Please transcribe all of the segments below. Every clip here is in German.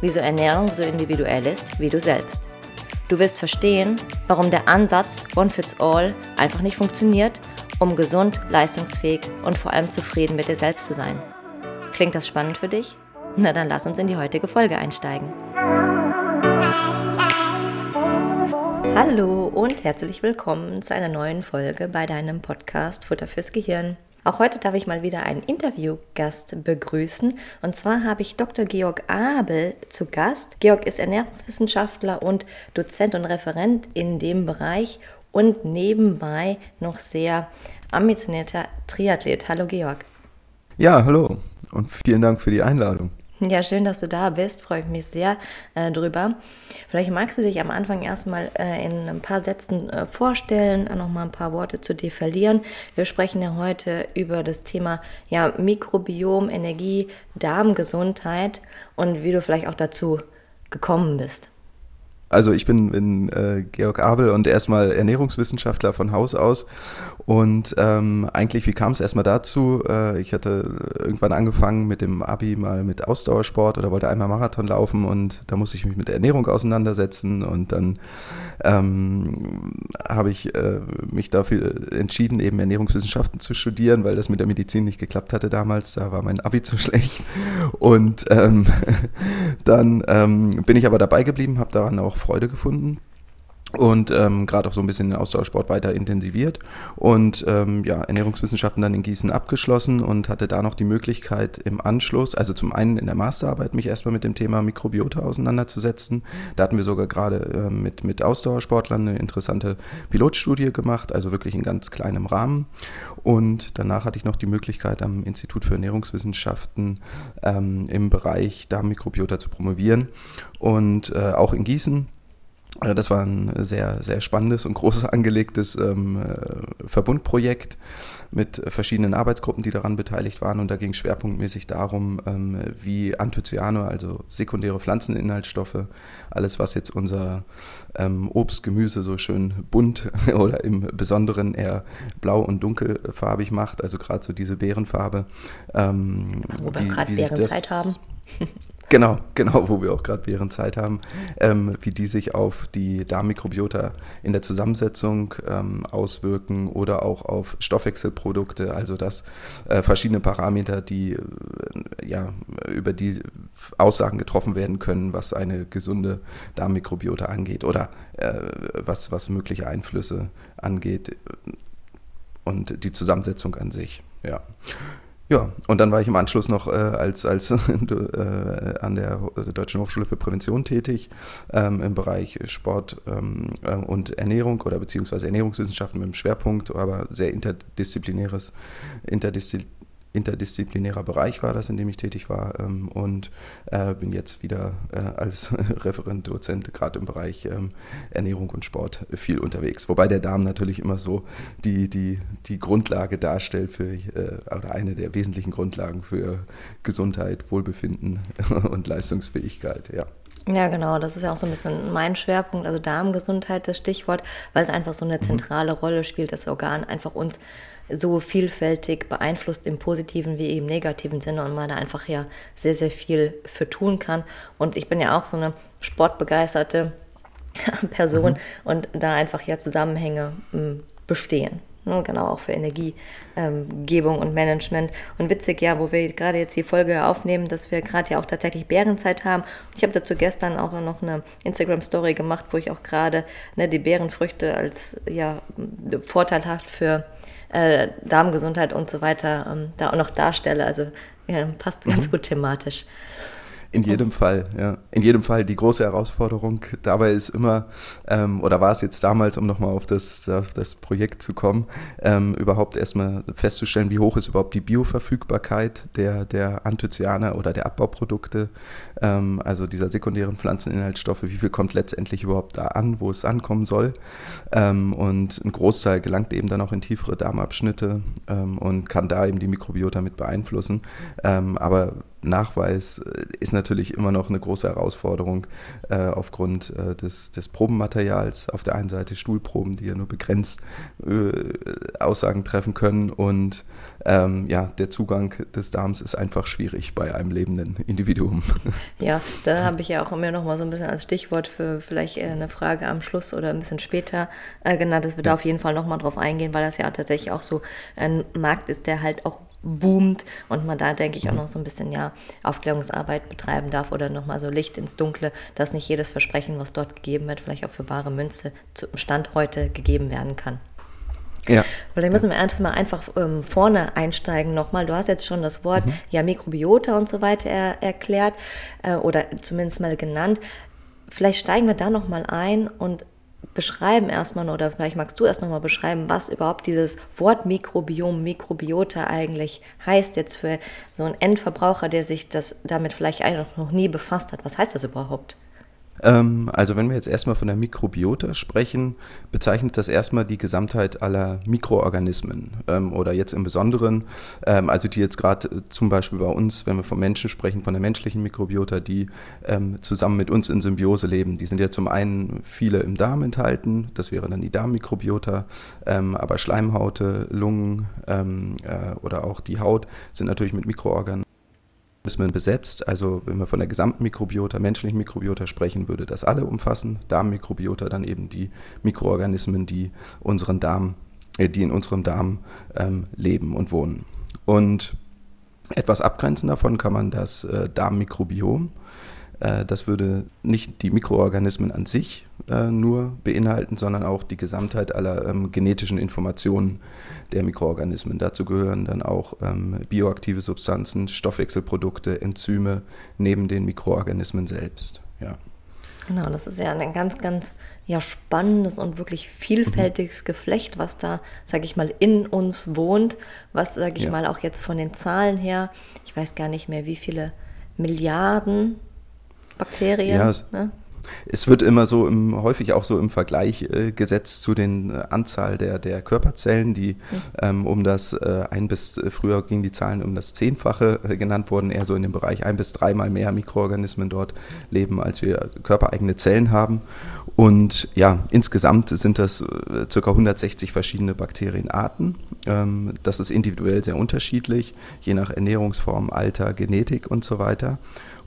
wieso Ernährung so individuell ist wie du selbst. Du wirst verstehen, warum der Ansatz One Fits All einfach nicht funktioniert, um gesund, leistungsfähig und vor allem zufrieden mit dir selbst zu sein. Klingt das spannend für dich? Na dann lass uns in die heutige Folge einsteigen. Hallo und herzlich willkommen zu einer neuen Folge bei deinem Podcast Futter fürs Gehirn. Auch heute darf ich mal wieder einen Interviewgast begrüßen. Und zwar habe ich Dr. Georg Abel zu Gast. Georg ist Ernährungswissenschaftler und Dozent und Referent in dem Bereich und nebenbei noch sehr ambitionierter Triathlet. Hallo Georg. Ja, hallo und vielen Dank für die Einladung. Ja, schön, dass du da bist. Freue ich mich sehr äh, drüber. Vielleicht magst du dich am Anfang erstmal äh, in ein paar Sätzen äh, vorstellen, noch mal ein paar Worte zu dir verlieren. Wir sprechen ja heute über das Thema ja, Mikrobiom, Energie, Darmgesundheit und wie du vielleicht auch dazu gekommen bist. Also ich bin, bin äh, Georg Abel und erstmal Ernährungswissenschaftler von Haus aus. Und ähm, eigentlich, wie kam es erstmal dazu? Äh, ich hatte irgendwann angefangen mit dem Abi mal mit Ausdauersport oder wollte einmal Marathon laufen und da musste ich mich mit Ernährung auseinandersetzen. Und dann ähm, habe ich äh, mich dafür entschieden, eben Ernährungswissenschaften zu studieren, weil das mit der Medizin nicht geklappt hatte damals. Da war mein Abi zu schlecht. Und ähm, dann ähm, bin ich aber dabei geblieben, habe daran auch Freude gefunden und ähm, gerade auch so ein bisschen den Austauschsport weiter intensiviert und ähm, ja, Ernährungswissenschaften dann in Gießen abgeschlossen und hatte da noch die Möglichkeit im Anschluss, also zum einen in der Masterarbeit mich erstmal mit dem Thema Mikrobiota auseinanderzusetzen. Da hatten wir sogar gerade äh, mit, mit Ausdauersportlern eine interessante Pilotstudie gemacht, also wirklich in ganz kleinem Rahmen. Und danach hatte ich noch die Möglichkeit am Institut für Ernährungswissenschaften ähm, im Bereich Darmmikrobiota zu promovieren und äh, auch in Gießen äh, das war ein sehr, sehr spannendes und großes angelegtes ähm, äh, Verbundprojekt mit verschiedenen Arbeitsgruppen, die daran beteiligt waren. Und da ging es schwerpunktmäßig darum, ähm, wie Anthocyane, also sekundäre Pflanzeninhaltsstoffe, alles, was jetzt unser ähm, Obst, Gemüse so schön bunt oder im Besonderen eher blau und dunkelfarbig macht, also gerade so diese Beerenfarbe. Ähm, Wo wir gerade Beerenzeit haben. Genau, genau, wo wir auch gerade während Zeit haben, ähm, wie die sich auf die Darmmikrobiota in der Zusammensetzung ähm, auswirken oder auch auf Stoffwechselprodukte, also dass äh, verschiedene Parameter, die äh, ja über die Aussagen getroffen werden können, was eine gesunde Darmmikrobiota angeht oder äh, was, was mögliche Einflüsse angeht und die Zusammensetzung an sich. Ja. Ja, und dann war ich im Anschluss noch äh, als, als äh, an der Deutschen Hochschule für Prävention tätig ähm, im Bereich Sport ähm, äh, und Ernährung oder beziehungsweise Ernährungswissenschaften mit dem Schwerpunkt, aber sehr interdisziplinäres, interdisziplinäres interdisziplinärer Bereich war das, in dem ich tätig war ähm, und äh, bin jetzt wieder äh, als Referent, Dozent gerade im Bereich ähm, Ernährung und Sport viel unterwegs. Wobei der Darm natürlich immer so die, die, die Grundlage darstellt für, äh, oder eine der wesentlichen Grundlagen für Gesundheit, Wohlbefinden und Leistungsfähigkeit, ja. Ja, genau, das ist ja auch so ein bisschen mein Schwerpunkt, also Darmgesundheit, das Stichwort, weil es einfach so eine mhm. zentrale Rolle spielt, das Organ einfach uns so vielfältig beeinflusst im positiven wie im negativen Sinne und man da einfach ja sehr, sehr viel für tun kann. Und ich bin ja auch so eine sportbegeisterte Person mhm. und da einfach ja Zusammenhänge hm, bestehen. Ne, genau, auch für Energiegebung ähm, und Management. Und witzig, ja, wo wir gerade jetzt die Folge aufnehmen, dass wir gerade ja auch tatsächlich Bärenzeit haben. Ich habe dazu gestern auch noch eine Instagram-Story gemacht, wo ich auch gerade ne, die Bärenfrüchte als ja vorteilhaft für äh, Darmgesundheit und so weiter ähm, da auch noch darstelle. Also ja, passt ganz mhm. gut thematisch. In jedem Fall, ja. In jedem Fall die große Herausforderung dabei ist immer, ähm, oder war es jetzt damals, um nochmal auf das, auf das Projekt zu kommen, ähm, überhaupt erstmal festzustellen, wie hoch ist überhaupt die Bioverfügbarkeit der, der Anthocyane oder der Abbauprodukte, ähm, also dieser sekundären Pflanzeninhaltsstoffe, wie viel kommt letztendlich überhaupt da an, wo es ankommen soll. Ähm, und ein Großteil gelangt eben dann auch in tiefere Darmabschnitte ähm, und kann da eben die Mikrobiota mit beeinflussen. Ähm, aber Nachweis äh, ist natürlich immer noch eine große Herausforderung äh, aufgrund äh, des, des, Probenmaterials. Auf der einen Seite Stuhlproben, die ja nur begrenzt äh, Aussagen treffen können und ähm, ja, der Zugang des Darms ist einfach schwierig bei einem lebenden Individuum. Ja, da habe ich ja auch immer noch mal so ein bisschen als Stichwort für vielleicht eine Frage am Schluss oder ein bisschen später äh, genannt, dass wir ja. da auf jeden Fall noch mal drauf eingehen, weil das ja tatsächlich auch so ein Markt ist, der halt auch boomt und man da, denke ich, auch noch so ein bisschen ja, Aufklärungsarbeit betreiben darf oder nochmal so Licht ins Dunkle, dass nicht jedes Versprechen, was dort gegeben wird, vielleicht auch für bare Münze zum Stand heute gegeben werden kann. Ja. Vielleicht müssen wir erstmal einfach ähm, vorne einsteigen nochmal. Du hast jetzt schon das Wort mhm. ja Mikrobiota und so weiter er, erklärt äh, oder zumindest mal genannt. Vielleicht steigen wir da nochmal ein und beschreiben erstmal, oder vielleicht magst du erst nochmal beschreiben, was überhaupt dieses Wort Mikrobiom, Mikrobiota eigentlich heißt jetzt für so einen Endverbraucher, der sich das damit vielleicht noch nie befasst hat. Was heißt das überhaupt? Ähm, also wenn wir jetzt erstmal von der Mikrobiota sprechen, bezeichnet das erstmal die Gesamtheit aller Mikroorganismen ähm, oder jetzt im Besonderen, ähm, also die jetzt gerade äh, zum Beispiel bei uns, wenn wir vom Menschen sprechen, von der menschlichen Mikrobiota, die zusammen mit uns in Symbiose leben. Die sind ja zum einen viele im Darm enthalten, das wäre dann die Darmmikrobiota, aber Schleimhaute, Lungen äh, oder auch die Haut sind natürlich mit Mikroorganismen Organismen besetzt. Also wenn wir von der gesamten Mikrobiota, menschlichen Mikrobiota sprechen, würde das alle umfassen. Darmmikrobiota dann eben die Mikroorganismen, die unseren Darm, äh, die in unserem Darm ähm, leben und wohnen. Und etwas abgrenzen davon kann man das äh, Darmmikrobiom das würde nicht die Mikroorganismen an sich äh, nur beinhalten, sondern auch die Gesamtheit aller ähm, genetischen Informationen der Mikroorganismen. Dazu gehören dann auch ähm, bioaktive Substanzen, Stoffwechselprodukte, Enzyme neben den Mikroorganismen selbst. Ja. Genau, das ist ja ein ganz, ganz ja, spannendes und wirklich vielfältiges mhm. Geflecht, was da, sage ich mal, in uns wohnt, was, sage ich ja. mal, auch jetzt von den Zahlen her, ich weiß gar nicht mehr, wie viele Milliarden Bakterien. Ja, ne? Es wird immer so im, häufig auch so im Vergleich äh, gesetzt zu den äh, Anzahl der, der Körperzellen, die mhm. ähm, um das äh, ein bis äh, früher gingen die Zahlen um das Zehnfache äh, genannt wurden, eher so in dem Bereich ein bis dreimal mehr Mikroorganismen dort leben, als wir körpereigene Zellen haben. Und ja, insgesamt sind das äh, ca. 160 verschiedene Bakterienarten. Ähm, das ist individuell sehr unterschiedlich, je nach Ernährungsform, Alter, Genetik und so weiter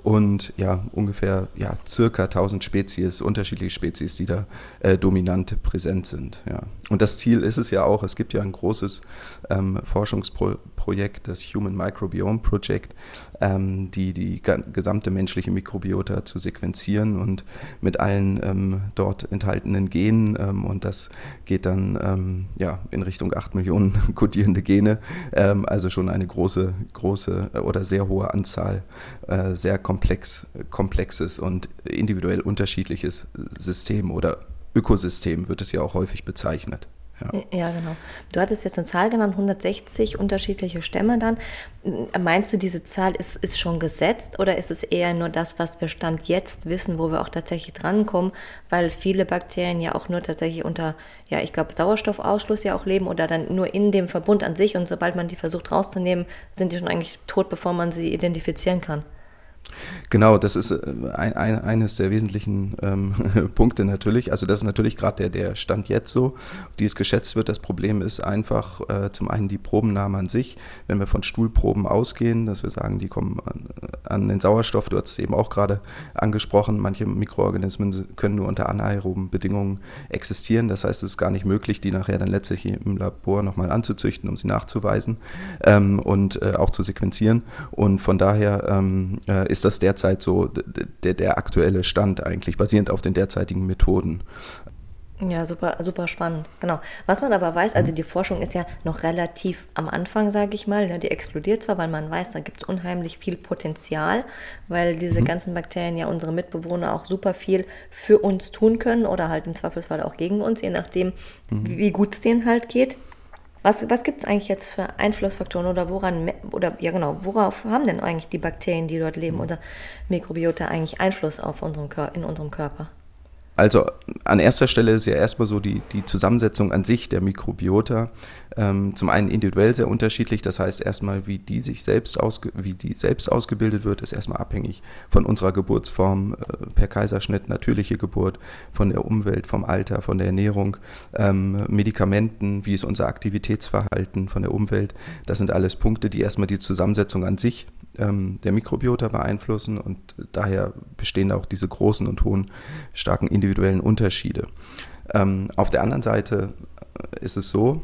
und ja, ungefähr ja, circa 1000 Spezies, unterschiedliche Spezies, die da äh, dominant präsent sind. Ja. Und das Ziel ist es ja auch, es gibt ja ein großes ähm, Forschungsprojekt, das Human Microbiome Project, ähm, die die gesamte menschliche Mikrobiota zu sequenzieren und mit allen ähm, dort enthaltenen Genen ähm, und das geht dann ähm, ja, in Richtung 8 Millionen kodierende Gene, ähm, also schon eine große, große oder sehr hohe Anzahl äh, sehr komplex, komplexes und individuell unterschiedliches System oder Ökosystem wird es ja auch häufig bezeichnet. Ja. ja. genau. Du hattest jetzt eine Zahl genannt, 160 unterschiedliche Stämme dann. Meinst du, diese Zahl ist, ist schon gesetzt oder ist es eher nur das, was wir Stand jetzt wissen, wo wir auch tatsächlich drankommen, weil viele Bakterien ja auch nur tatsächlich unter, ja, ich glaube, Sauerstoffausschluss ja auch leben oder dann nur in dem Verbund an sich und sobald man die versucht rauszunehmen, sind die schon eigentlich tot, bevor man sie identifizieren kann? Genau, das ist äh, ein, ein, eines der wesentlichen ähm, Punkte natürlich. Also das ist natürlich gerade der, der Stand jetzt so, auf die es geschätzt wird. Das Problem ist einfach äh, zum einen die Probennahme an sich. Wenn wir von Stuhlproben ausgehen, dass wir sagen, die kommen an, an den Sauerstoff, du hast es eben auch gerade angesprochen, manche Mikroorganismen können nur unter anaeroben Bedingungen existieren. Das heißt, es ist gar nicht möglich, die nachher dann letztlich im Labor nochmal anzuzüchten, um sie nachzuweisen ähm, und äh, auch zu sequenzieren. Und von daher ähm, äh, ist ist das derzeit so der, der aktuelle Stand eigentlich, basierend auf den derzeitigen Methoden. Ja, super, super spannend. Genau. Was man aber weiß, also die Forschung ist ja noch relativ am Anfang, sage ich mal. Ja, die explodiert zwar, weil man weiß, da gibt es unheimlich viel Potenzial, weil diese mhm. ganzen Bakterien ja unsere Mitbewohner auch super viel für uns tun können oder halt im Zweifelsfall auch gegen uns, je nachdem, mhm. wie gut es denen halt geht. Was, was gibt es eigentlich jetzt für Einflussfaktoren oder woran, oder ja genau, worauf haben denn eigentlich die Bakterien, die dort leben, oder Mikrobiota eigentlich Einfluss auf unserem, in unserem Körper? Also an erster Stelle ist ja erstmal so die, die Zusammensetzung an sich der Mikrobiota. Ähm, zum einen individuell sehr unterschiedlich, das heißt erstmal, wie die sich selbst, ausge, wie die selbst ausgebildet wird, ist erstmal abhängig von unserer Geburtsform, äh, per Kaiserschnitt, natürliche Geburt, von der Umwelt, vom Alter, von der Ernährung, ähm, Medikamenten, wie ist unser Aktivitätsverhalten von der Umwelt. Das sind alles Punkte, die erstmal die Zusammensetzung an sich ähm, der Mikrobiota beeinflussen und daher bestehen auch diese großen und hohen, starken individuellen Unterschiede. Ähm, auf der anderen Seite ist es so,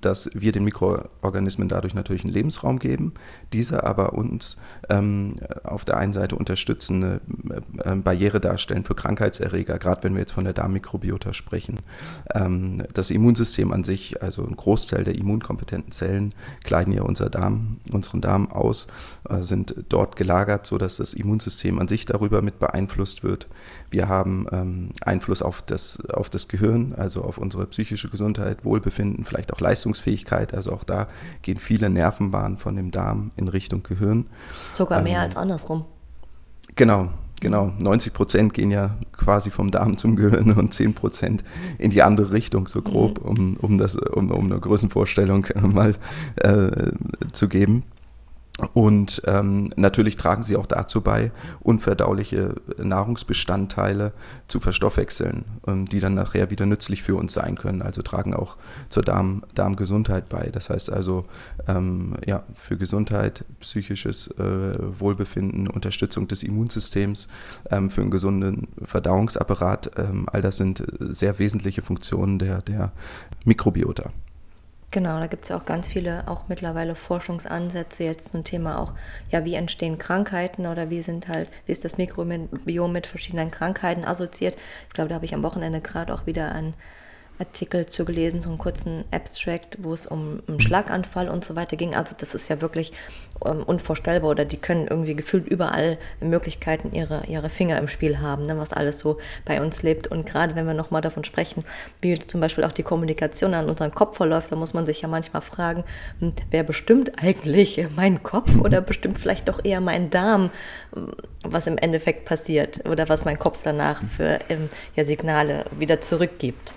dass wir den Mikroorganismen dadurch natürlich einen Lebensraum geben, diese aber uns ähm, auf der einen Seite unterstützen, eine äh, Barriere darstellen für Krankheitserreger, gerade wenn wir jetzt von der Darmmikrobiota sprechen. Ähm, das Immunsystem an sich, also ein Großteil der immunkompetenten Zellen, kleiden ja unser Darm, unseren Darm aus, äh, sind dort gelagert, sodass das Immunsystem an sich darüber mit beeinflusst wird. Wir haben ähm, Einfluss auf das, auf das Gehirn, also auf unsere psychische Gesundheit, Wohlbefinden, vielleicht auch Leistungsfähigkeit. Also auch da gehen viele Nervenbahnen von dem Darm in Richtung Gehirn. Sogar mehr ähm, als andersrum. Genau, genau. 90 Prozent gehen ja quasi vom Darm zum Gehirn und 10 Prozent in die andere Richtung, so grob, mhm. um, um, das, um, um eine Größenvorstellung mal äh, zu geben. Und ähm, natürlich tragen sie auch dazu bei, unverdauliche Nahrungsbestandteile zu verstoffwechseln, ähm, die dann nachher wieder nützlich für uns sein können. Also tragen auch zur Darm, Darmgesundheit bei. Das heißt also ähm, ja, für Gesundheit, psychisches äh, Wohlbefinden, Unterstützung des Immunsystems, ähm, für einen gesunden Verdauungsapparat. Ähm, all das sind sehr wesentliche Funktionen der, der Mikrobiota. Genau, da gibt es ja auch ganz viele, auch mittlerweile Forschungsansätze jetzt zum Thema auch, ja, wie entstehen Krankheiten oder wie sind halt, wie ist das Mikrobiom mit verschiedenen Krankheiten assoziiert. Ich glaube, da habe ich am Wochenende gerade auch wieder ein Artikel zu gelesen, so einen kurzen Abstract, wo es um einen Schlaganfall und so weiter ging. Also das ist ja wirklich ähm, unvorstellbar oder die können irgendwie gefühlt überall Möglichkeiten ihre, ihre Finger im Spiel haben, ne, was alles so bei uns lebt. Und gerade wenn wir nochmal davon sprechen, wie zum Beispiel auch die Kommunikation an unserem Kopf verläuft, da muss man sich ja manchmal fragen, hm, wer bestimmt eigentlich meinen Kopf oder bestimmt vielleicht doch eher meinen Darm, was im Endeffekt passiert oder was mein Kopf danach für ähm, ja, Signale wieder zurückgibt.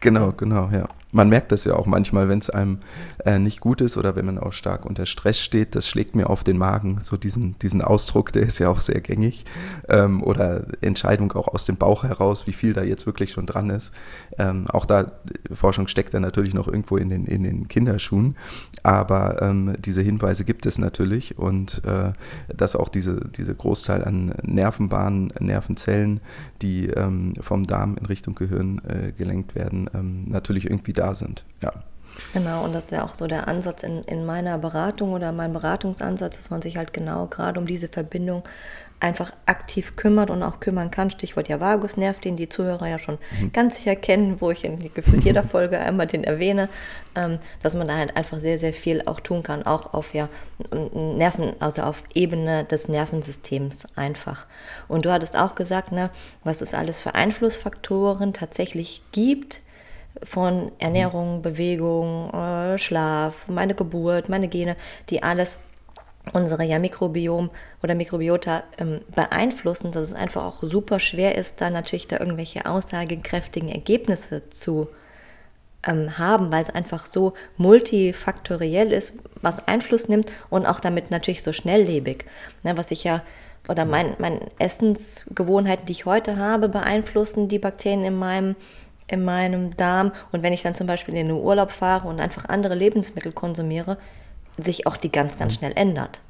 Genau, genau, ja man merkt das ja auch manchmal, wenn es einem äh, nicht gut ist oder wenn man auch stark unter Stress steht. Das schlägt mir auf den Magen. So diesen, diesen Ausdruck, der ist ja auch sehr gängig. Ähm, oder Entscheidung auch aus dem Bauch heraus, wie viel da jetzt wirklich schon dran ist. Ähm, auch da, Forschung steckt da natürlich noch irgendwo in den, in den Kinderschuhen. Aber ähm, diese Hinweise gibt es natürlich und äh, dass auch diese, diese Großzahl an Nervenbahnen, Nervenzellen, die ähm, vom Darm in Richtung Gehirn äh, gelenkt werden, ähm, natürlich irgendwie da sind. Ja. Genau, und das ist ja auch so der Ansatz in, in meiner Beratung oder mein Beratungsansatz, dass man sich halt genau gerade um diese Verbindung einfach aktiv kümmert und auch kümmern kann. Stichwort ja Vagusnerv, den die Zuhörer ja schon mhm. ganz sicher kennen, wo ich in jeder Folge einmal den erwähne, ähm, dass man da halt einfach sehr, sehr viel auch tun kann, auch auf ja Nerven, also auf Ebene des Nervensystems einfach. Und du hattest auch gesagt, ne, was es alles für Einflussfaktoren tatsächlich gibt, von Ernährung, Bewegung, äh, Schlaf, meine Geburt, meine Gene, die alles unsere ja Mikrobiom oder Mikrobiota ähm, beeinflussen, dass es einfach auch super schwer ist, da natürlich da irgendwelche aussagekräftigen Ergebnisse zu ähm, haben, weil es einfach so multifaktoriell ist, was Einfluss nimmt und auch damit natürlich so schnelllebig. Ne, was ich ja oder mein, meine Essensgewohnheiten, die ich heute habe, beeinflussen die Bakterien in meinem in meinem Darm und wenn ich dann zum Beispiel in den Urlaub fahre und einfach andere Lebensmittel konsumiere, sich auch die ganz, ganz mhm. schnell ändert.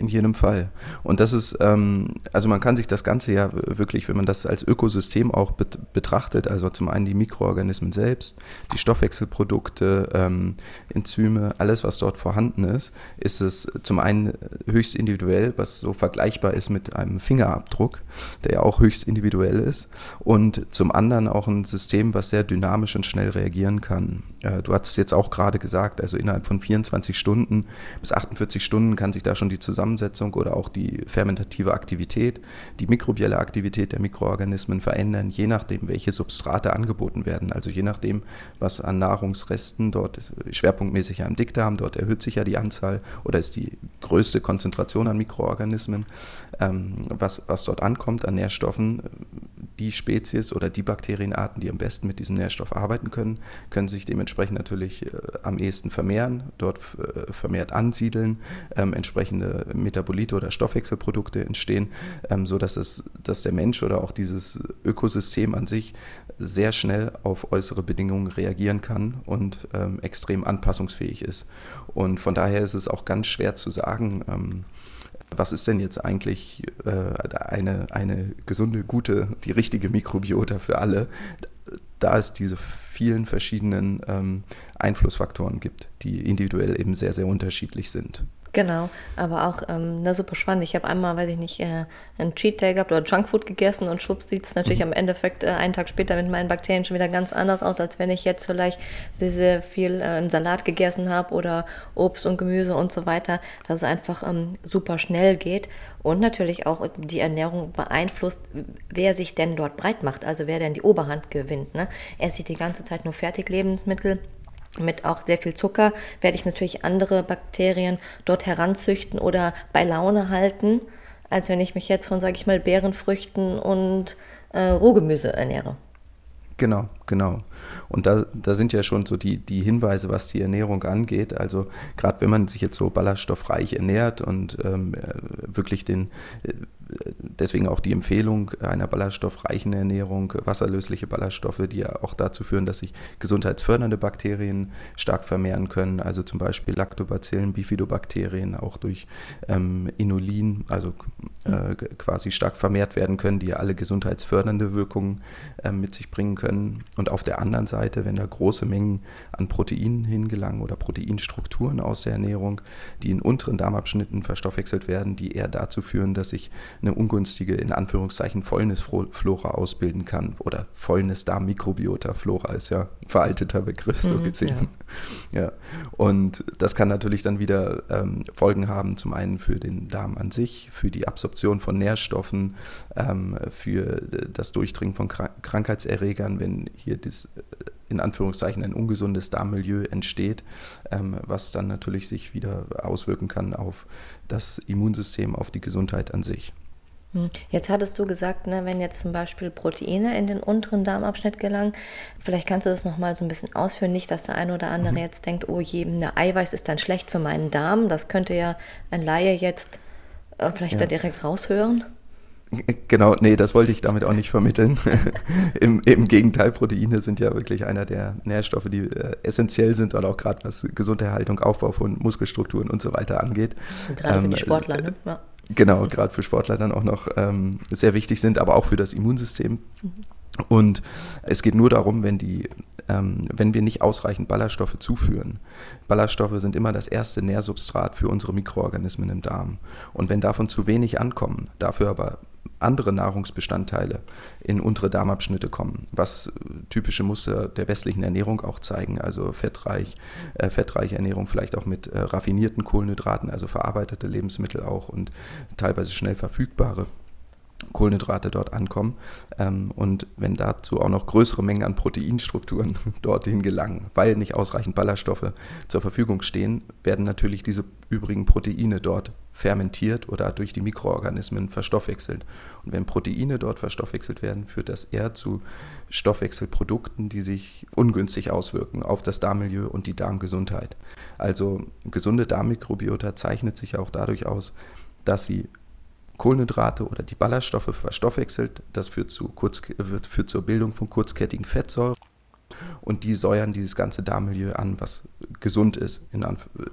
In jedem Fall. Und das ist, ähm, also man kann sich das Ganze ja wirklich, wenn man das als Ökosystem auch bet betrachtet, also zum einen die Mikroorganismen selbst, die Stoffwechselprodukte, ähm, Enzyme, alles, was dort vorhanden ist, ist es zum einen höchst individuell, was so vergleichbar ist mit einem Fingerabdruck, der ja auch höchst individuell ist, und zum anderen auch ein System, was sehr dynamisch und schnell reagieren kann. Äh, du hast es jetzt auch gerade gesagt, also innerhalb von 24 Stunden bis 48 Stunden kann sich da schon die Zusammenarbeit Zusammensetzung oder auch die fermentative Aktivität, die mikrobielle Aktivität der Mikroorganismen verändern, je nachdem, welche Substrate angeboten werden. Also je nachdem, was an Nahrungsresten dort schwerpunktmäßig ja im Dickdarm, dort erhöht sich ja die Anzahl oder ist die größte Konzentration an Mikroorganismen, ähm, was, was dort ankommt an Nährstoffen. Die Spezies oder die Bakterienarten, die am besten mit diesem Nährstoff arbeiten können, können sich dementsprechend natürlich äh, am ehesten vermehren, dort äh, vermehrt ansiedeln, ähm, entsprechende Metabolite oder Stoffwechselprodukte entstehen, ähm, sodass es, dass der Mensch oder auch dieses Ökosystem an sich sehr schnell auf äußere Bedingungen reagieren kann und ähm, extrem anpassungsfähig ist. Und von daher ist es auch ganz schwer zu sagen, ähm, was ist denn jetzt eigentlich äh, eine, eine gesunde, gute, die richtige Mikrobiota für alle, da es diese vielen verschiedenen ähm, Einflussfaktoren gibt, die individuell eben sehr, sehr unterschiedlich sind. Genau, aber auch ähm, na, super spannend. Ich habe einmal, weiß ich nicht, äh, einen Cheat Day gehabt oder Junkfood gegessen und schwupps sieht es natürlich mhm. am Endeffekt äh, einen Tag später mit meinen Bakterien schon wieder ganz anders aus, als wenn ich jetzt vielleicht sehr, sehr viel äh, einen Salat gegessen habe oder Obst und Gemüse und so weiter, dass es einfach ähm, super schnell geht und natürlich auch die Ernährung beeinflusst, wer sich denn dort breit macht, also wer denn die Oberhand gewinnt. Ne? Er sieht die ganze Zeit nur Fertiglebensmittel mit auch sehr viel Zucker werde ich natürlich andere Bakterien dort heranzüchten oder bei Laune halten, als wenn ich mich jetzt von, sage ich mal, Beerenfrüchten und äh, Rohgemüse ernähre. Genau, genau. Und da, da sind ja schon so die, die Hinweise, was die Ernährung angeht. Also gerade wenn man sich jetzt so ballaststoffreich ernährt und ähm, äh, wirklich den, äh, deswegen auch die Empfehlung einer ballaststoffreichen Ernährung, wasserlösliche Ballaststoffe, die ja auch dazu führen, dass sich gesundheitsfördernde Bakterien stark vermehren können, also zum Beispiel Lactobacillen, Bifidobakterien, auch durch ähm, Inulin, also äh, quasi stark vermehrt werden können, die ja alle gesundheitsfördernde Wirkungen äh, mit sich bringen können. Und auf der anderen Seite, wenn da große Mengen an Proteinen hingelangen oder Proteinstrukturen aus der Ernährung, die in unteren Darmabschnitten verstoffwechselt werden, die eher dazu führen, dass sich eine ungünstige, in Anführungszeichen, Fäulnisflora ausbilden kann. Oder Fäulnis-Darm-Mikrobiota. Flora ist ja ein veralteter Begriff, so mhm, gesehen. Ja. ja. Und das kann natürlich dann wieder ähm, Folgen haben, zum einen für den Darm an sich, für die Absorption von Nährstoffen, ähm, für das Durchdringen von Krank Krankheitserregern, wenn hier das in Anführungszeichen ein ungesundes Darmmilieu entsteht, ähm, was dann natürlich sich wieder auswirken kann auf das Immunsystem, auf die Gesundheit an sich. Hm. Jetzt hattest du gesagt, ne, wenn jetzt zum Beispiel Proteine in den unteren Darmabschnitt gelangen, vielleicht kannst du das nochmal so ein bisschen ausführen, nicht, dass der eine oder andere mhm. jetzt denkt, oh je, eine Eiweiß ist dann schlecht für meinen Darm. Das könnte ja ein Laie jetzt äh, vielleicht ja. da direkt raushören. Genau, nee, das wollte ich damit auch nicht vermitteln. Im, Im, Gegenteil, Proteine sind ja wirklich einer der Nährstoffe, die äh, essentiell sind und auch gerade was Gesunderhaltung, Aufbau von Muskelstrukturen und so weiter angeht. Gerade ähm, für die Sportler, ne? Ja. Genau, gerade für Sportler dann auch noch ähm, sehr wichtig sind, aber auch für das Immunsystem. Mhm. Und es geht nur darum, wenn, die, ähm, wenn wir nicht ausreichend Ballaststoffe zuführen. Ballaststoffe sind immer das erste Nährsubstrat für unsere Mikroorganismen im Darm. Und wenn davon zu wenig ankommen, dafür aber andere Nahrungsbestandteile in untere Darmabschnitte kommen, was typische Muster der westlichen Ernährung auch zeigen, also fettreich, äh, fettreiche Ernährung vielleicht auch mit äh, raffinierten Kohlenhydraten, also verarbeitete Lebensmittel auch und teilweise schnell verfügbare. Kohlenhydrate dort ankommen. Ähm, und wenn dazu auch noch größere Mengen an Proteinstrukturen dorthin gelangen, weil nicht ausreichend Ballaststoffe zur Verfügung stehen, werden natürlich diese übrigen Proteine dort fermentiert oder durch die Mikroorganismen verstoffwechselt. Und wenn Proteine dort verstoffwechselt werden, führt das eher zu Stoffwechselprodukten, die sich ungünstig auswirken auf das Darmmilieu und die Darmgesundheit. Also gesunde Darmmikrobiota zeichnet sich auch dadurch aus, dass sie Kohlenhydrate oder die Ballaststoffe verstoffwechselt. Das führt, zu kurz, führt zur Bildung von kurzkettigen Fettsäuren und die säuern dieses ganze Darmmilieu an, was gesund ist in,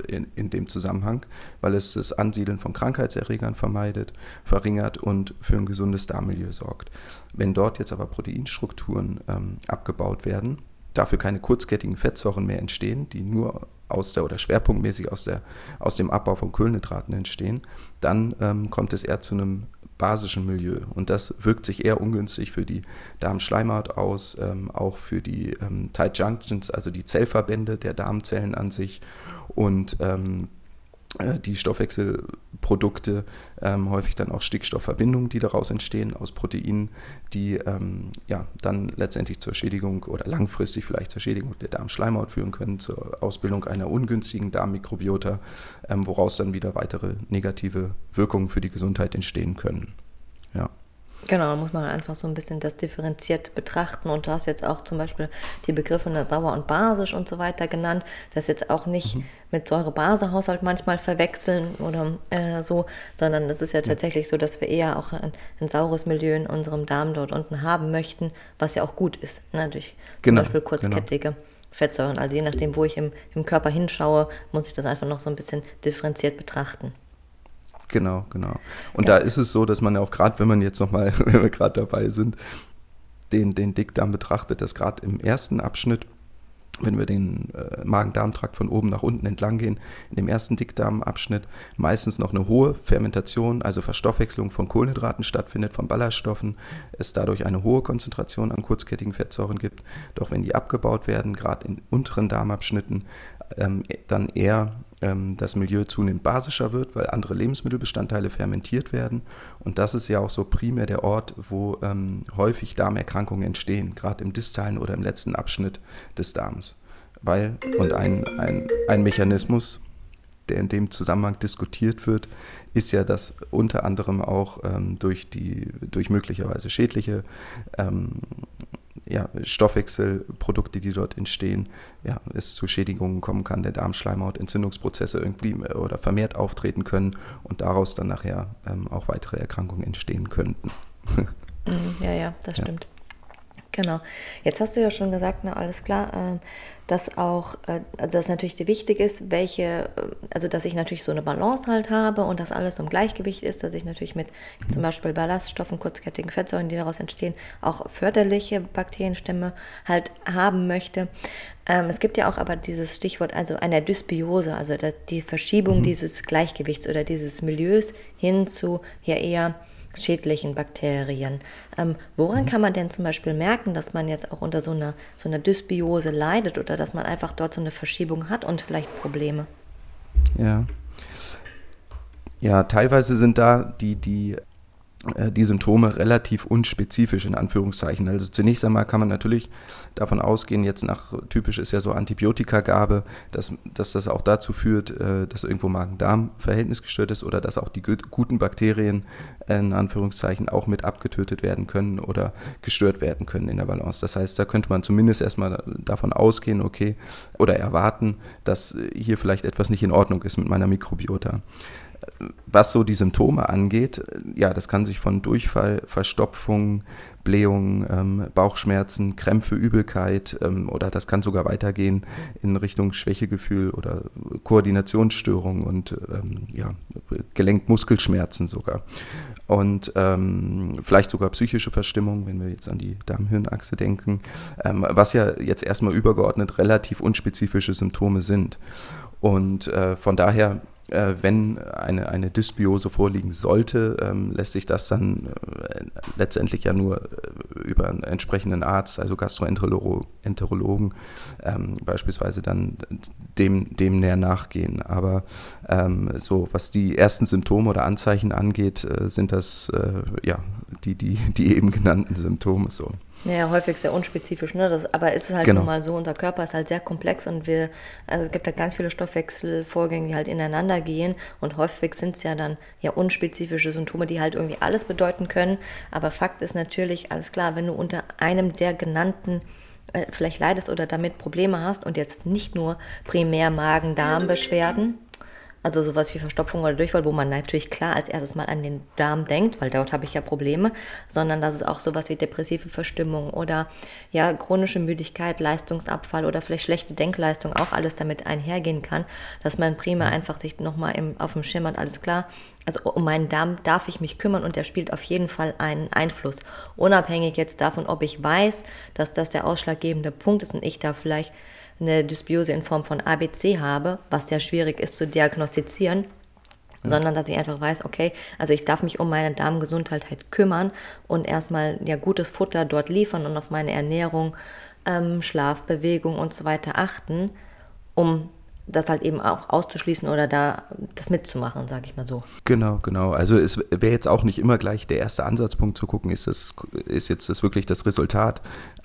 in, in, dem Zusammenhang, weil es das Ansiedeln von Krankheitserregern vermeidet, verringert und für ein gesundes Darmmilieu sorgt. Wenn dort jetzt aber Proteinstrukturen ähm, abgebaut werden, dafür keine kurzkettigen Fettsäuren mehr entstehen, die nur aus der oder schwerpunktmäßig aus, der, aus dem Abbau von Kohlenhydraten entstehen, dann ähm, kommt es eher zu einem basischen Milieu. Und das wirkt sich eher ungünstig für die Darmschleimhaut aus, ähm, auch für die ähm, Tight Junctions, also die Zellverbände der Darmzellen an sich und ähm, äh, die Stoffwechselprodukte, ähm, häufig dann auch Stickstoffverbindungen, die daraus entstehen aus Proteinen, die ähm, ja, dann letztendlich zur Schädigung oder langfristig vielleicht zur Schädigung der Darmschleimhaut führen können, zur Ausbildung einer ungünstigen Darmmikrobiota, ähm, woraus dann wieder weitere negative Wirkungen für die Gesundheit entstehen können. Ja. Genau, da muss man einfach so ein bisschen das differenziert betrachten. Und du hast jetzt auch zum Beispiel die Begriffe sauer und basisch und so weiter genannt. Das jetzt auch nicht mhm. mit Säure-Base-Haushalt manchmal verwechseln oder äh, so, sondern es ist ja tatsächlich so, dass wir eher auch ein, ein, saures Milieu in unserem Darm dort unten haben möchten, was ja auch gut ist, ne, durch genau, zum Beispiel kurzkettige. Genau. Fettsäuren. Also je nachdem, wo ich im, im Körper hinschaue, muss ich das einfach noch so ein bisschen differenziert betrachten. Genau, genau. Und ja. da ist es so, dass man ja auch gerade, wenn man jetzt nochmal, wenn wir gerade dabei sind, den, den Dickdarm betrachtet, dass gerade im ersten Abschnitt, wenn wir den äh, Magen-Darm-Trakt von oben nach unten entlang gehen, in dem ersten Dickdarmabschnitt meistens noch eine hohe Fermentation, also Verstoffwechslung von Kohlenhydraten stattfindet, von Ballaststoffen, es dadurch eine hohe Konzentration an kurzkettigen Fettsäuren gibt. Doch wenn die abgebaut werden, gerade in unteren Darmabschnitten, ähm, dann eher das Milieu zunehmend basischer wird, weil andere Lebensmittelbestandteile fermentiert werden. Und das ist ja auch so primär der Ort, wo ähm, häufig Darmerkrankungen entstehen, gerade im distalen oder im letzten Abschnitt des Darms. Weil, und ein, ein, ein Mechanismus, der in dem Zusammenhang diskutiert wird, ist ja, dass unter anderem auch ähm, durch, die, durch möglicherweise schädliche ähm, ja, Stoffwechselprodukte, die dort entstehen, ja, es zu Schädigungen kommen kann, der Darmschleimhaut, Entzündungsprozesse irgendwie äh, oder vermehrt auftreten können und daraus dann nachher ähm, auch weitere Erkrankungen entstehen könnten. Mhm, ja, ja, das stimmt. Genau. Jetzt hast du ja schon gesagt, na alles klar, äh, dass auch, äh, dass natürlich wichtig ist, welche, äh, also dass ich natürlich so eine Balance halt habe und dass alles im Gleichgewicht ist, dass ich natürlich mit zum Beispiel Ballaststoffen, kurzkettigen Fettsäuren, die daraus entstehen, auch förderliche Bakterienstämme halt haben möchte. Ähm, es gibt ja auch aber dieses Stichwort, also einer Dysbiose, also die Verschiebung mhm. dieses Gleichgewichts oder dieses Milieus hin zu ja eher schädlichen Bakterien. Ähm, woran mhm. kann man denn zum Beispiel merken, dass man jetzt auch unter so einer, so einer Dysbiose leidet oder dass man einfach dort so eine Verschiebung hat und vielleicht Probleme? Ja. Ja, teilweise sind da die, die die Symptome relativ unspezifisch in Anführungszeichen. Also zunächst einmal kann man natürlich davon ausgehen, jetzt nach typisch ist ja so Antibiotikagabe, dass, dass das auch dazu führt, äh, dass irgendwo Magen-Darm-Verhältnis gestört ist oder dass auch die guten Bakterien in Anführungszeichen auch mit abgetötet werden können oder gestört werden können in der Balance. Das heißt, da könnte man zumindest erstmal davon ausgehen, okay, oder erwarten, dass hier vielleicht etwas nicht in Ordnung ist mit meiner Mikrobiota. Was so die Symptome angeht, ja, das kann sich von Durchfall, Verstopfung, Blähung, ähm, Bauchschmerzen, Krämpfe, Übelkeit ähm, oder das kann sogar weitergehen in Richtung Schwächegefühl oder Koordinationsstörung und ähm, ja, Gelenkmuskelschmerzen sogar. Und ähm, vielleicht sogar psychische Verstimmung, wenn wir jetzt an die Darm-Hirn-Achse denken, ähm, was ja jetzt erstmal übergeordnet relativ unspezifische Symptome sind. Und äh, von daher äh, wenn eine, eine Dysbiose vorliegen sollte, ähm, lässt sich das dann äh, letztendlich ja nur äh, über einen entsprechenden Arzt, also Gastroenterologen ähm, beispielsweise dann dem, dem näher nachgehen. Aber ähm, so, was die ersten Symptome oder Anzeichen angeht, äh, sind das äh, ja die, die, die eben genannten Symptome so. Ja, häufig sehr unspezifisch, ne? Das, aber ist es halt genau. nun mal so, unser Körper ist halt sehr komplex und wir, also es gibt halt ganz viele Stoffwechselvorgänge, die halt ineinander gehen und häufig sind es ja dann ja unspezifische Symptome, die halt irgendwie alles bedeuten können. Aber Fakt ist natürlich, alles klar, wenn du unter einem der genannten äh, vielleicht leidest oder damit Probleme hast und jetzt nicht nur primär Magen-Darm-Beschwerden, also sowas wie Verstopfung oder Durchfall, wo man natürlich klar als erstes mal an den Darm denkt, weil dort habe ich ja Probleme, sondern dass es auch sowas wie depressive Verstimmung oder ja chronische Müdigkeit, Leistungsabfall oder vielleicht schlechte Denkleistung auch alles damit einhergehen kann, dass man prima einfach sich nochmal auf dem Schirm hat, alles klar, also um meinen Darm darf ich mich kümmern und der spielt auf jeden Fall einen Einfluss. Unabhängig jetzt davon, ob ich weiß, dass das der ausschlaggebende Punkt ist und ich da vielleicht eine Dysbiose in Form von ABC habe, was ja schwierig ist zu diagnostizieren, ja. sondern dass ich einfach weiß, okay, also ich darf mich um meine Darmgesundheit halt kümmern und erstmal ja gutes Futter dort liefern und auf meine Ernährung, ähm, Schlaf, Bewegung und so weiter achten, um das halt eben auch auszuschließen oder da das mitzumachen, sage ich mal so. Genau, genau. Also es wäre jetzt auch nicht immer gleich der erste Ansatzpunkt zu gucken, ist, das, ist jetzt das wirklich das Resultat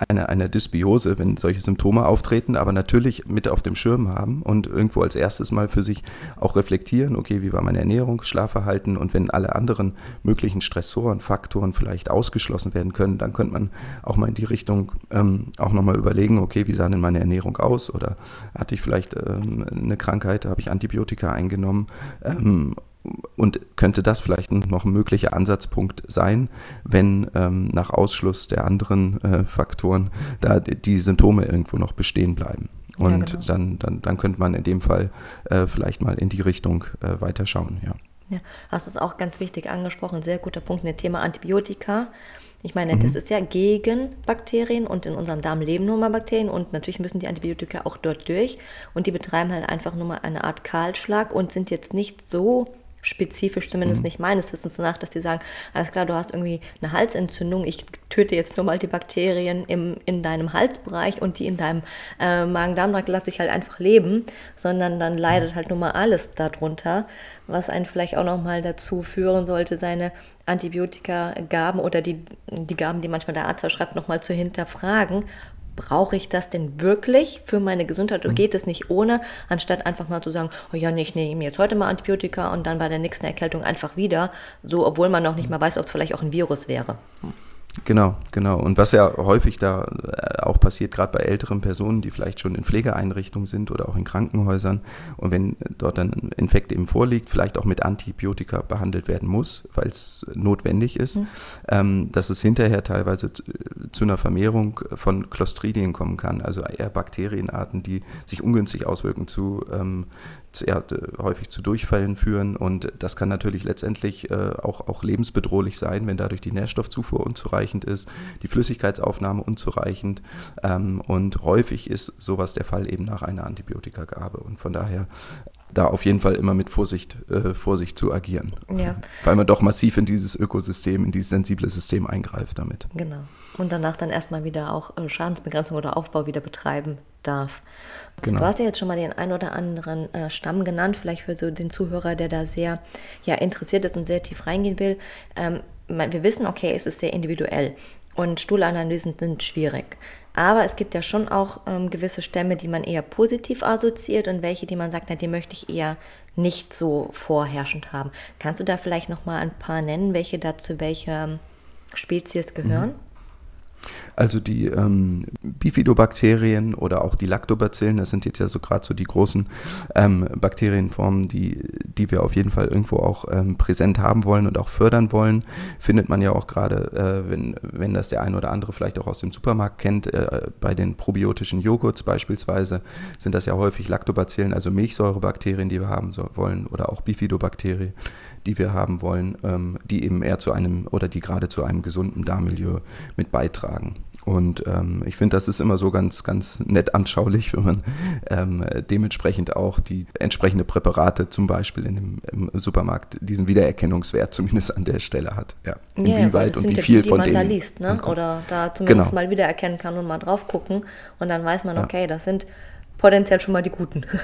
einer, einer Dysbiose, wenn solche Symptome auftreten, aber natürlich mit auf dem Schirm haben und irgendwo als erstes mal für sich auch reflektieren, okay, wie war meine Ernährung, Schlafverhalten und wenn alle anderen möglichen Stressoren, Faktoren vielleicht ausgeschlossen werden können, dann könnte man auch mal in die Richtung ähm, auch nochmal überlegen, okay, wie sah denn meine Ernährung aus oder hatte ich vielleicht ähm, eine Krankheit, habe ich Antibiotika eingenommen ähm, und könnte das vielleicht noch ein möglicher Ansatzpunkt sein, wenn ähm, nach Ausschluss der anderen äh, Faktoren da die Symptome irgendwo noch bestehen bleiben. Und ja, genau. dann, dann, dann könnte man in dem Fall äh, vielleicht mal in die Richtung äh, weiterschauen, ja. Ja, hast es auch ganz wichtig angesprochen, sehr guter Punkt, das Thema Antibiotika. Ich meine, mhm. das ist ja gegen Bakterien und in unserem Darm leben nur mal Bakterien und natürlich müssen die Antibiotika auch dort durch und die betreiben halt einfach nur mal eine Art Kahlschlag und sind jetzt nicht so spezifisch, zumindest mhm. nicht meines Wissens nach, dass die sagen, alles klar, du hast irgendwie eine Halsentzündung, ich töte jetzt nur mal die Bakterien im, in deinem Halsbereich und die in deinem äh, Magen-Darm-Trakt lasse ich halt einfach leben, sondern dann leidet halt nur mal alles darunter, was einen vielleicht auch nochmal dazu führen sollte, seine Antibiotika-Gaben oder die, die Gaben, die manchmal der Arzt verschreibt, nochmal zu hinterfragen, brauche ich das denn wirklich für meine Gesundheit oder mhm. geht es nicht ohne, anstatt einfach mal zu sagen, oh ja, nee, ich nehme jetzt heute mal Antibiotika und dann bei der nächsten Erkältung einfach wieder, so obwohl man noch nicht mal weiß, ob es vielleicht auch ein Virus wäre. Genau, genau. Und was ja häufig da äh, auch passiert, gerade bei älteren Personen, die vielleicht schon in Pflegeeinrichtungen sind oder auch in Krankenhäusern, und wenn dort dann ein Infekt eben vorliegt, vielleicht auch mit Antibiotika behandelt werden muss, weil es notwendig ist, mhm. ähm, dass es hinterher teilweise zu, zu, einer Vermehrung von Clostridien kommen kann, also eher Bakterienarten, die sich ungünstig auswirken zu ähm, ja, häufig zu Durchfällen führen und das kann natürlich letztendlich äh, auch, auch lebensbedrohlich sein, wenn dadurch die Nährstoffzufuhr unzureichend ist, die Flüssigkeitsaufnahme unzureichend ähm, und häufig ist sowas der Fall eben nach einer Antibiotikagabe und von daher da auf jeden Fall immer mit Vorsicht, äh, Vorsicht zu agieren. Ja. Weil man doch massiv in dieses Ökosystem, in dieses sensible System eingreift damit. Genau. Und danach dann erstmal wieder auch äh, Schadensbegrenzung oder Aufbau wieder betreiben darf. Genau. Du hast ja jetzt schon mal den ein oder anderen äh, Stamm genannt, vielleicht für so den Zuhörer, der da sehr ja, interessiert ist und sehr tief reingehen will. Ähm, wir wissen, okay, es ist sehr individuell und Stuhlanalysen sind schwierig. Aber es gibt ja schon auch ähm, gewisse Stämme, die man eher positiv assoziiert und welche, die man sagt, na, die möchte ich eher nicht so vorherrschend haben. Kannst du da vielleicht noch mal ein paar nennen, welche da zu welcher Spezies gehören? Mhm. Also die ähm, Bifidobakterien oder auch die Lactobacillen, das sind jetzt ja so gerade so die großen ähm, Bakterienformen, die, die wir auf jeden Fall irgendwo auch ähm, präsent haben wollen und auch fördern wollen. Findet man ja auch gerade, äh, wenn, wenn das der eine oder andere vielleicht auch aus dem Supermarkt kennt, äh, bei den probiotischen Joghurts beispielsweise sind das ja häufig Lactobacillen, also Milchsäurebakterien, die wir haben so, wollen oder auch Bifidobakterien die wir haben wollen, ähm, die eben eher zu einem oder die gerade zu einem gesunden Darmmilieu mit beitragen. Und ähm, ich finde, das ist immer so ganz, ganz nett anschaulich, wenn man ähm, dementsprechend auch die entsprechende Präparate zum Beispiel in dem, im Supermarkt diesen Wiedererkennungswert zumindest an der Stelle hat. Ja, inwieweit ja, und wie viel die, die von man denen da liest, ne? oder da zumindest genau. mal wiedererkennen kann und mal drauf gucken und dann weiß man, okay, ja. das sind potenziell schon mal die Guten.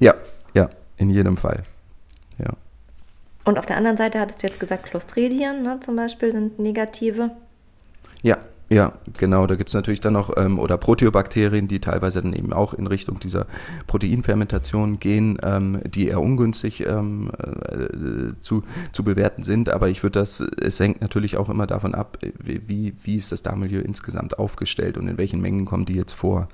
Ja, ja, in jedem Fall. Ja. Und auf der anderen Seite hattest du jetzt gesagt, Clostridien ne, zum Beispiel sind negative. Ja, ja, genau. Da gibt es natürlich dann noch, ähm, oder Proteobakterien, die teilweise dann eben auch in Richtung dieser Proteinfermentation gehen, ähm, die eher ungünstig ähm, äh, zu, zu bewerten sind. Aber ich würde das, es hängt natürlich auch immer davon ab, wie, wie ist das Darmmilieu insgesamt aufgestellt und in welchen Mengen kommen die jetzt vor.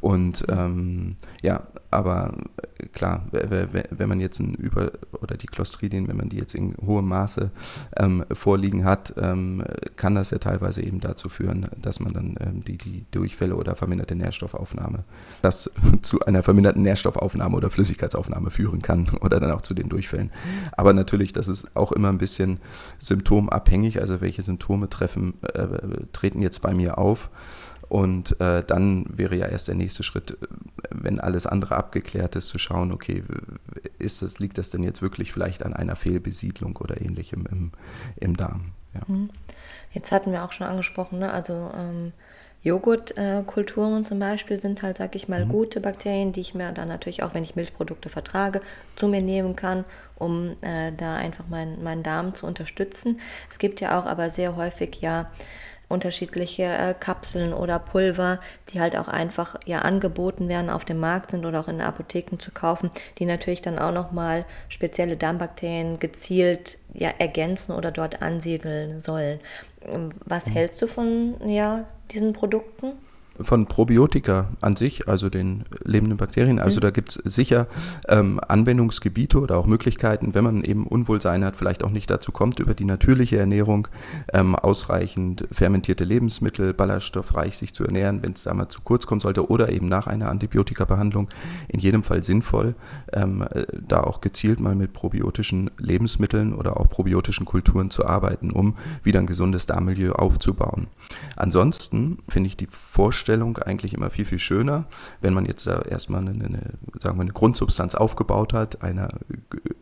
Und ähm, ja, aber äh, klar, wenn man jetzt ein Über- oder die Clostridien, wenn man die jetzt in hohem Maße ähm, vorliegen hat, ähm, kann das ja teilweise eben dazu führen, dass man dann ähm, die, die Durchfälle oder verminderte Nährstoffaufnahme, das zu einer verminderten Nährstoffaufnahme oder Flüssigkeitsaufnahme führen kann oder dann auch zu den Durchfällen. Aber natürlich, das ist auch immer ein bisschen symptomabhängig, also welche Symptome treffen, äh, treten jetzt bei mir auf. Und äh, dann wäre ja erst der nächste Schritt, wenn alles andere abgeklärt ist, zu schauen, okay, ist das, liegt das denn jetzt wirklich vielleicht an einer Fehlbesiedlung oder ähnlichem im, im Darm? Ja. Mhm. Jetzt hatten wir auch schon angesprochen, ne? also ähm, Joghurtkulturen äh, zum Beispiel sind halt, sag ich mal, mhm. gute Bakterien, die ich mir dann natürlich auch, wenn ich Milchprodukte vertrage, zu mir nehmen kann, um äh, da einfach meinen mein Darm zu unterstützen. Es gibt ja auch aber sehr häufig ja unterschiedliche äh, Kapseln oder Pulver, die halt auch einfach ja angeboten werden, auf dem Markt sind oder auch in Apotheken zu kaufen, die natürlich dann auch nochmal spezielle Darmbakterien gezielt ja ergänzen oder dort ansiedeln sollen. Ähm, was mhm. hältst du von ja, diesen Produkten? Von Probiotika an sich, also den lebenden Bakterien. Also mhm. da gibt es sicher ähm, Anwendungsgebiete oder auch Möglichkeiten, wenn man eben Unwohlsein hat, vielleicht auch nicht dazu kommt, über die natürliche Ernährung ähm, ausreichend fermentierte Lebensmittel, ballaststoffreich sich zu ernähren, wenn es da mal zu kurz kommen sollte oder eben nach einer Antibiotikabehandlung. In jedem Fall sinnvoll, ähm, äh, da auch gezielt mal mit probiotischen Lebensmitteln oder auch probiotischen Kulturen zu arbeiten, um wieder ein gesundes Darmmilieu aufzubauen. Ansonsten finde ich die Vorstellung, Herstellung eigentlich immer viel, viel schöner, wenn man jetzt da erstmal eine, eine, sagen wir, eine Grundsubstanz aufgebaut hat, einer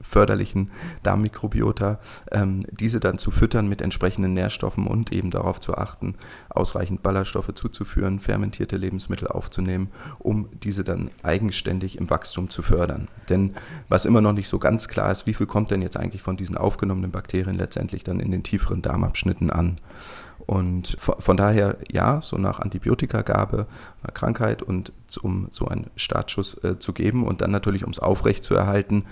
förderlichen Darmmikrobiota, ähm, diese dann zu füttern mit entsprechenden Nährstoffen und eben darauf zu achten, ausreichend Ballaststoffe zuzuführen, fermentierte Lebensmittel aufzunehmen, um diese dann eigenständig im Wachstum zu fördern. Denn was immer noch nicht so ganz klar ist, wie viel kommt denn jetzt eigentlich von diesen aufgenommenen Bakterien letztendlich dann in den tieferen Darmabschnitten an? Und von daher, ja, so nach Antibiotikagabe, einer Krankheit und um so einen Startschuss äh, zu geben und dann natürlich, um es aufrechtzuerhalten,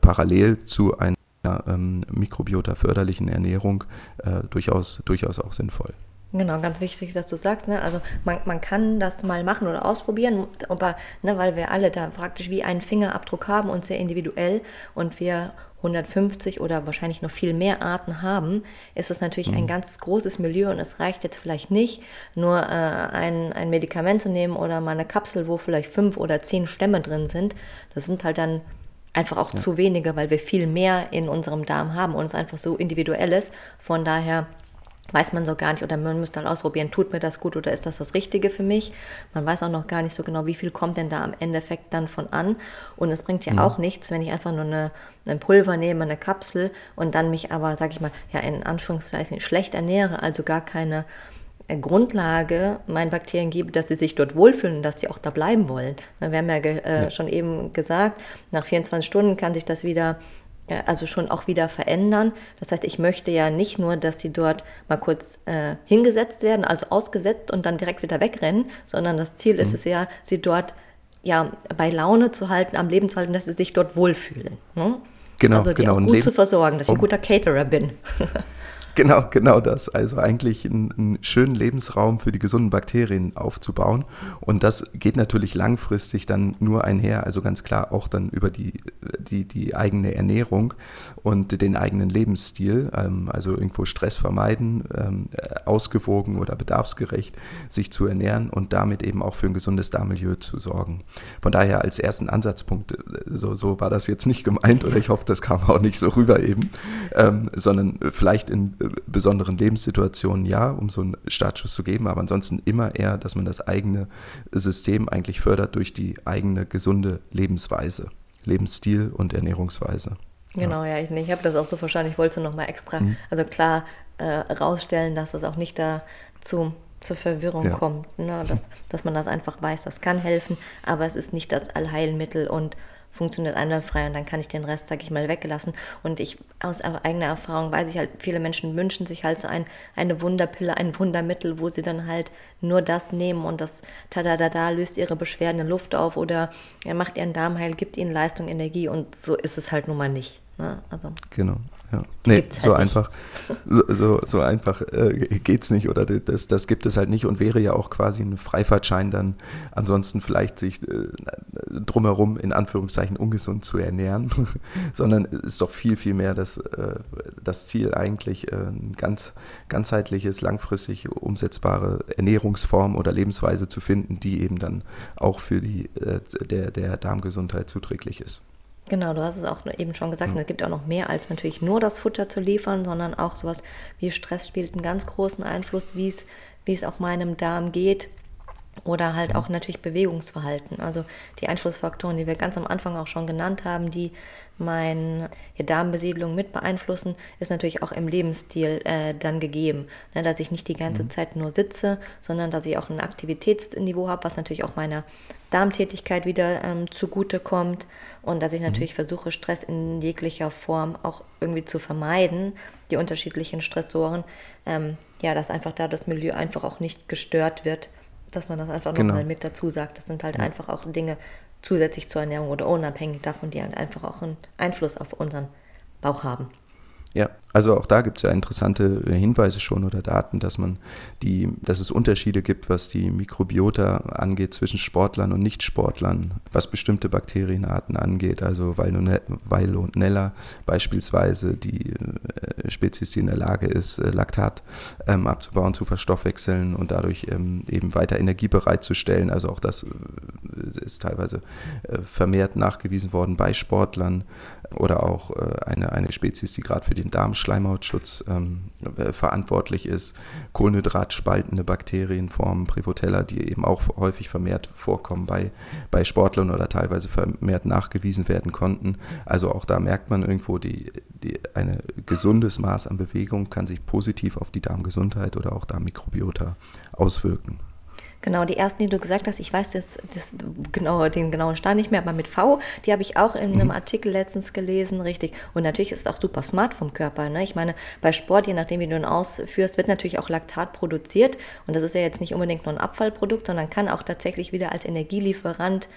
parallel zu einer ähm, mikrobiota-förderlichen Ernährung äh, durchaus, durchaus auch sinnvoll. Genau, ganz wichtig, dass du sagst, ne? Also man, man kann das mal machen oder ausprobieren, aber ne, weil wir alle da praktisch wie einen Fingerabdruck haben und sehr individuell und wir 150 oder wahrscheinlich noch viel mehr Arten haben, ist es natürlich mhm. ein ganz großes Milieu und es reicht jetzt vielleicht nicht, nur äh, ein, ein Medikament zu nehmen oder mal eine Kapsel, wo vielleicht fünf oder zehn Stämme drin sind. Das sind halt dann einfach auch ja. zu wenige, weil wir viel mehr in unserem Darm haben und es einfach so individuell ist. Von daher weiß man so gar nicht oder man müsste halt ausprobieren, tut mir das gut oder ist das das Richtige für mich. Man weiß auch noch gar nicht so genau, wie viel kommt denn da am Endeffekt dann von an. Und es bringt ja mhm. auch nichts, wenn ich einfach nur eine, ein Pulver nehme, eine Kapsel und dann mich aber, sag ich mal, ja in Anführungszeichen schlecht ernähre, also gar keine äh, Grundlage meinen Bakterien gebe, dass sie sich dort wohlfühlen und dass sie auch da bleiben wollen. Wir haben ja, äh, ja. schon eben gesagt, nach 24 Stunden kann sich das wieder also schon auch wieder verändern. Das heißt, ich möchte ja nicht nur, dass sie dort mal kurz äh, hingesetzt werden, also ausgesetzt und dann direkt wieder wegrennen, sondern das Ziel mhm. ist es ja, sie dort ja bei Laune zu halten, am Leben zu halten, dass sie sich dort wohlfühlen. Ne? Genau, also die genau. auch gut zu versorgen, dass ich ein guter Caterer bin. Genau, genau das. Also eigentlich einen, einen, schönen Lebensraum für die gesunden Bakterien aufzubauen. Und das geht natürlich langfristig dann nur einher, also ganz klar auch dann über die, die, die eigene Ernährung und den eigenen Lebensstil. Ähm, also irgendwo Stress vermeiden, ähm, ausgewogen oder bedarfsgerecht sich zu ernähren und damit eben auch für ein gesundes Darmmilieu zu sorgen. Von daher als ersten Ansatzpunkt, so, so war das jetzt nicht gemeint oder ich hoffe, das kam auch nicht so rüber eben, ähm, sondern vielleicht in besonderen Lebenssituationen ja, um so einen Startschuss zu geben, aber ansonsten immer eher, dass man das eigene System eigentlich fördert durch die eigene gesunde Lebensweise, Lebensstil und Ernährungsweise. Genau, ja, ich, ich habe das auch so verstanden. Ich wollte nochmal extra, mhm. also klar äh, rausstellen, dass das auch nicht dazu zur Verwirrung ja. kommt, ne? dass, dass man das einfach weiß, das kann helfen, aber es ist nicht das Allheilmittel und funktioniert einwandfrei und dann kann ich den Rest, sag ich mal, weggelassen. Und ich aus eigener Erfahrung weiß ich halt, viele Menschen wünschen sich halt so ein, eine Wunderpille, ein Wundermittel, wo sie dann halt nur das nehmen und das tada löst ihre Beschwerden in Luft auf oder er macht ihren Darm heil, gibt ihnen Leistung, Energie und so ist es halt nun mal nicht. Ne? Also. Genau. Ja. Nee, so halt einfach, so, so, so einfach äh, es nicht oder das, das gibt es halt nicht und wäre ja auch quasi ein Freifahrtschein dann ansonsten vielleicht sich äh, drumherum in Anführungszeichen ungesund zu ernähren, sondern ist doch viel, viel mehr das, äh, das Ziel eigentlich, äh, ein ganz ganzheitliches, langfristig umsetzbare Ernährungsform oder Lebensweise zu finden, die eben dann auch für die äh, der, der Darmgesundheit zuträglich ist. Genau, du hast es auch eben schon gesagt, mhm. es gibt auch noch mehr als natürlich nur das Futter zu liefern, sondern auch sowas wie Stress spielt einen ganz großen Einfluss, wie es, wie es auch meinem Darm geht. Oder halt auch natürlich Bewegungsverhalten. Also die Einflussfaktoren, die wir ganz am Anfang auch schon genannt haben, die meine Darmbesiedlung mit beeinflussen, ist natürlich auch im Lebensstil äh, dann gegeben. Ne, dass ich nicht die ganze mhm. Zeit nur sitze, sondern dass ich auch ein Aktivitätsniveau habe, was natürlich auch meiner Darmtätigkeit wieder ähm, zugutekommt und dass ich mhm. natürlich mhm. versuche, Stress in jeglicher Form auch irgendwie zu vermeiden, die unterschiedlichen Stressoren, ähm, ja, dass einfach da das Milieu einfach auch nicht gestört wird, dass man das einfach genau. nochmal mit dazu sagt. Das sind halt ja. einfach auch Dinge zusätzlich zur Ernährung oder unabhängig davon, die halt einfach auch einen Einfluss auf unseren Bauch haben. Ja, also auch da gibt es ja interessante Hinweise schon oder Daten, dass man die, dass es Unterschiede gibt, was die Mikrobiota angeht zwischen Sportlern und Nichtsportlern, was bestimmte Bakterienarten angeht, also Veilonella beispielsweise, die äh, Spezies, die in der Lage ist, äh, Laktat ähm, abzubauen, zu verstoffwechseln und dadurch ähm, eben weiter Energie bereitzustellen. Also auch das äh, ist teilweise äh, vermehrt nachgewiesen worden bei Sportlern oder auch äh, eine, eine Spezies, die gerade für den Darmschleimhautschutz ähm, äh, verantwortlich ist, Kohlenhydratspaltende Bakterienformen, Prevotella, die eben auch häufig vermehrt vorkommen bei, bei Sportlern oder teilweise vermehrt nachgewiesen werden konnten. Also auch da merkt man irgendwo, die, die, ein gesundes Maß an Bewegung kann sich positiv auf die Darmgesundheit oder auch Darmmikrobiota auswirken. Genau, die ersten, die du gesagt hast, ich weiß jetzt das, genau, den genauen Stand nicht mehr, aber mit V, die habe ich auch in einem mhm. Artikel letztens gelesen, richtig. Und natürlich ist es auch super smart vom Körper. Ne? Ich meine, bei Sport, je nachdem, wie du ihn ausführst, wird natürlich auch Laktat produziert. Und das ist ja jetzt nicht unbedingt nur ein Abfallprodukt, sondern kann auch tatsächlich wieder als Energielieferant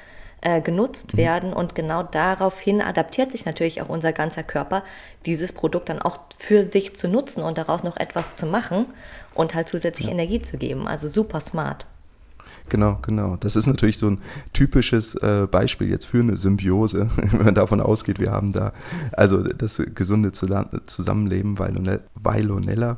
äh, genutzt mhm. werden. Und genau daraufhin adaptiert sich natürlich auch unser ganzer Körper, dieses Produkt dann auch für sich zu nutzen und daraus noch etwas zu machen und halt zusätzlich ja. Energie zu geben. Also super smart. Genau, genau. Das ist natürlich so ein typisches äh, Beispiel jetzt für eine Symbiose, wenn man davon ausgeht, wir haben da also das gesunde Zusammenleben, Vailonella,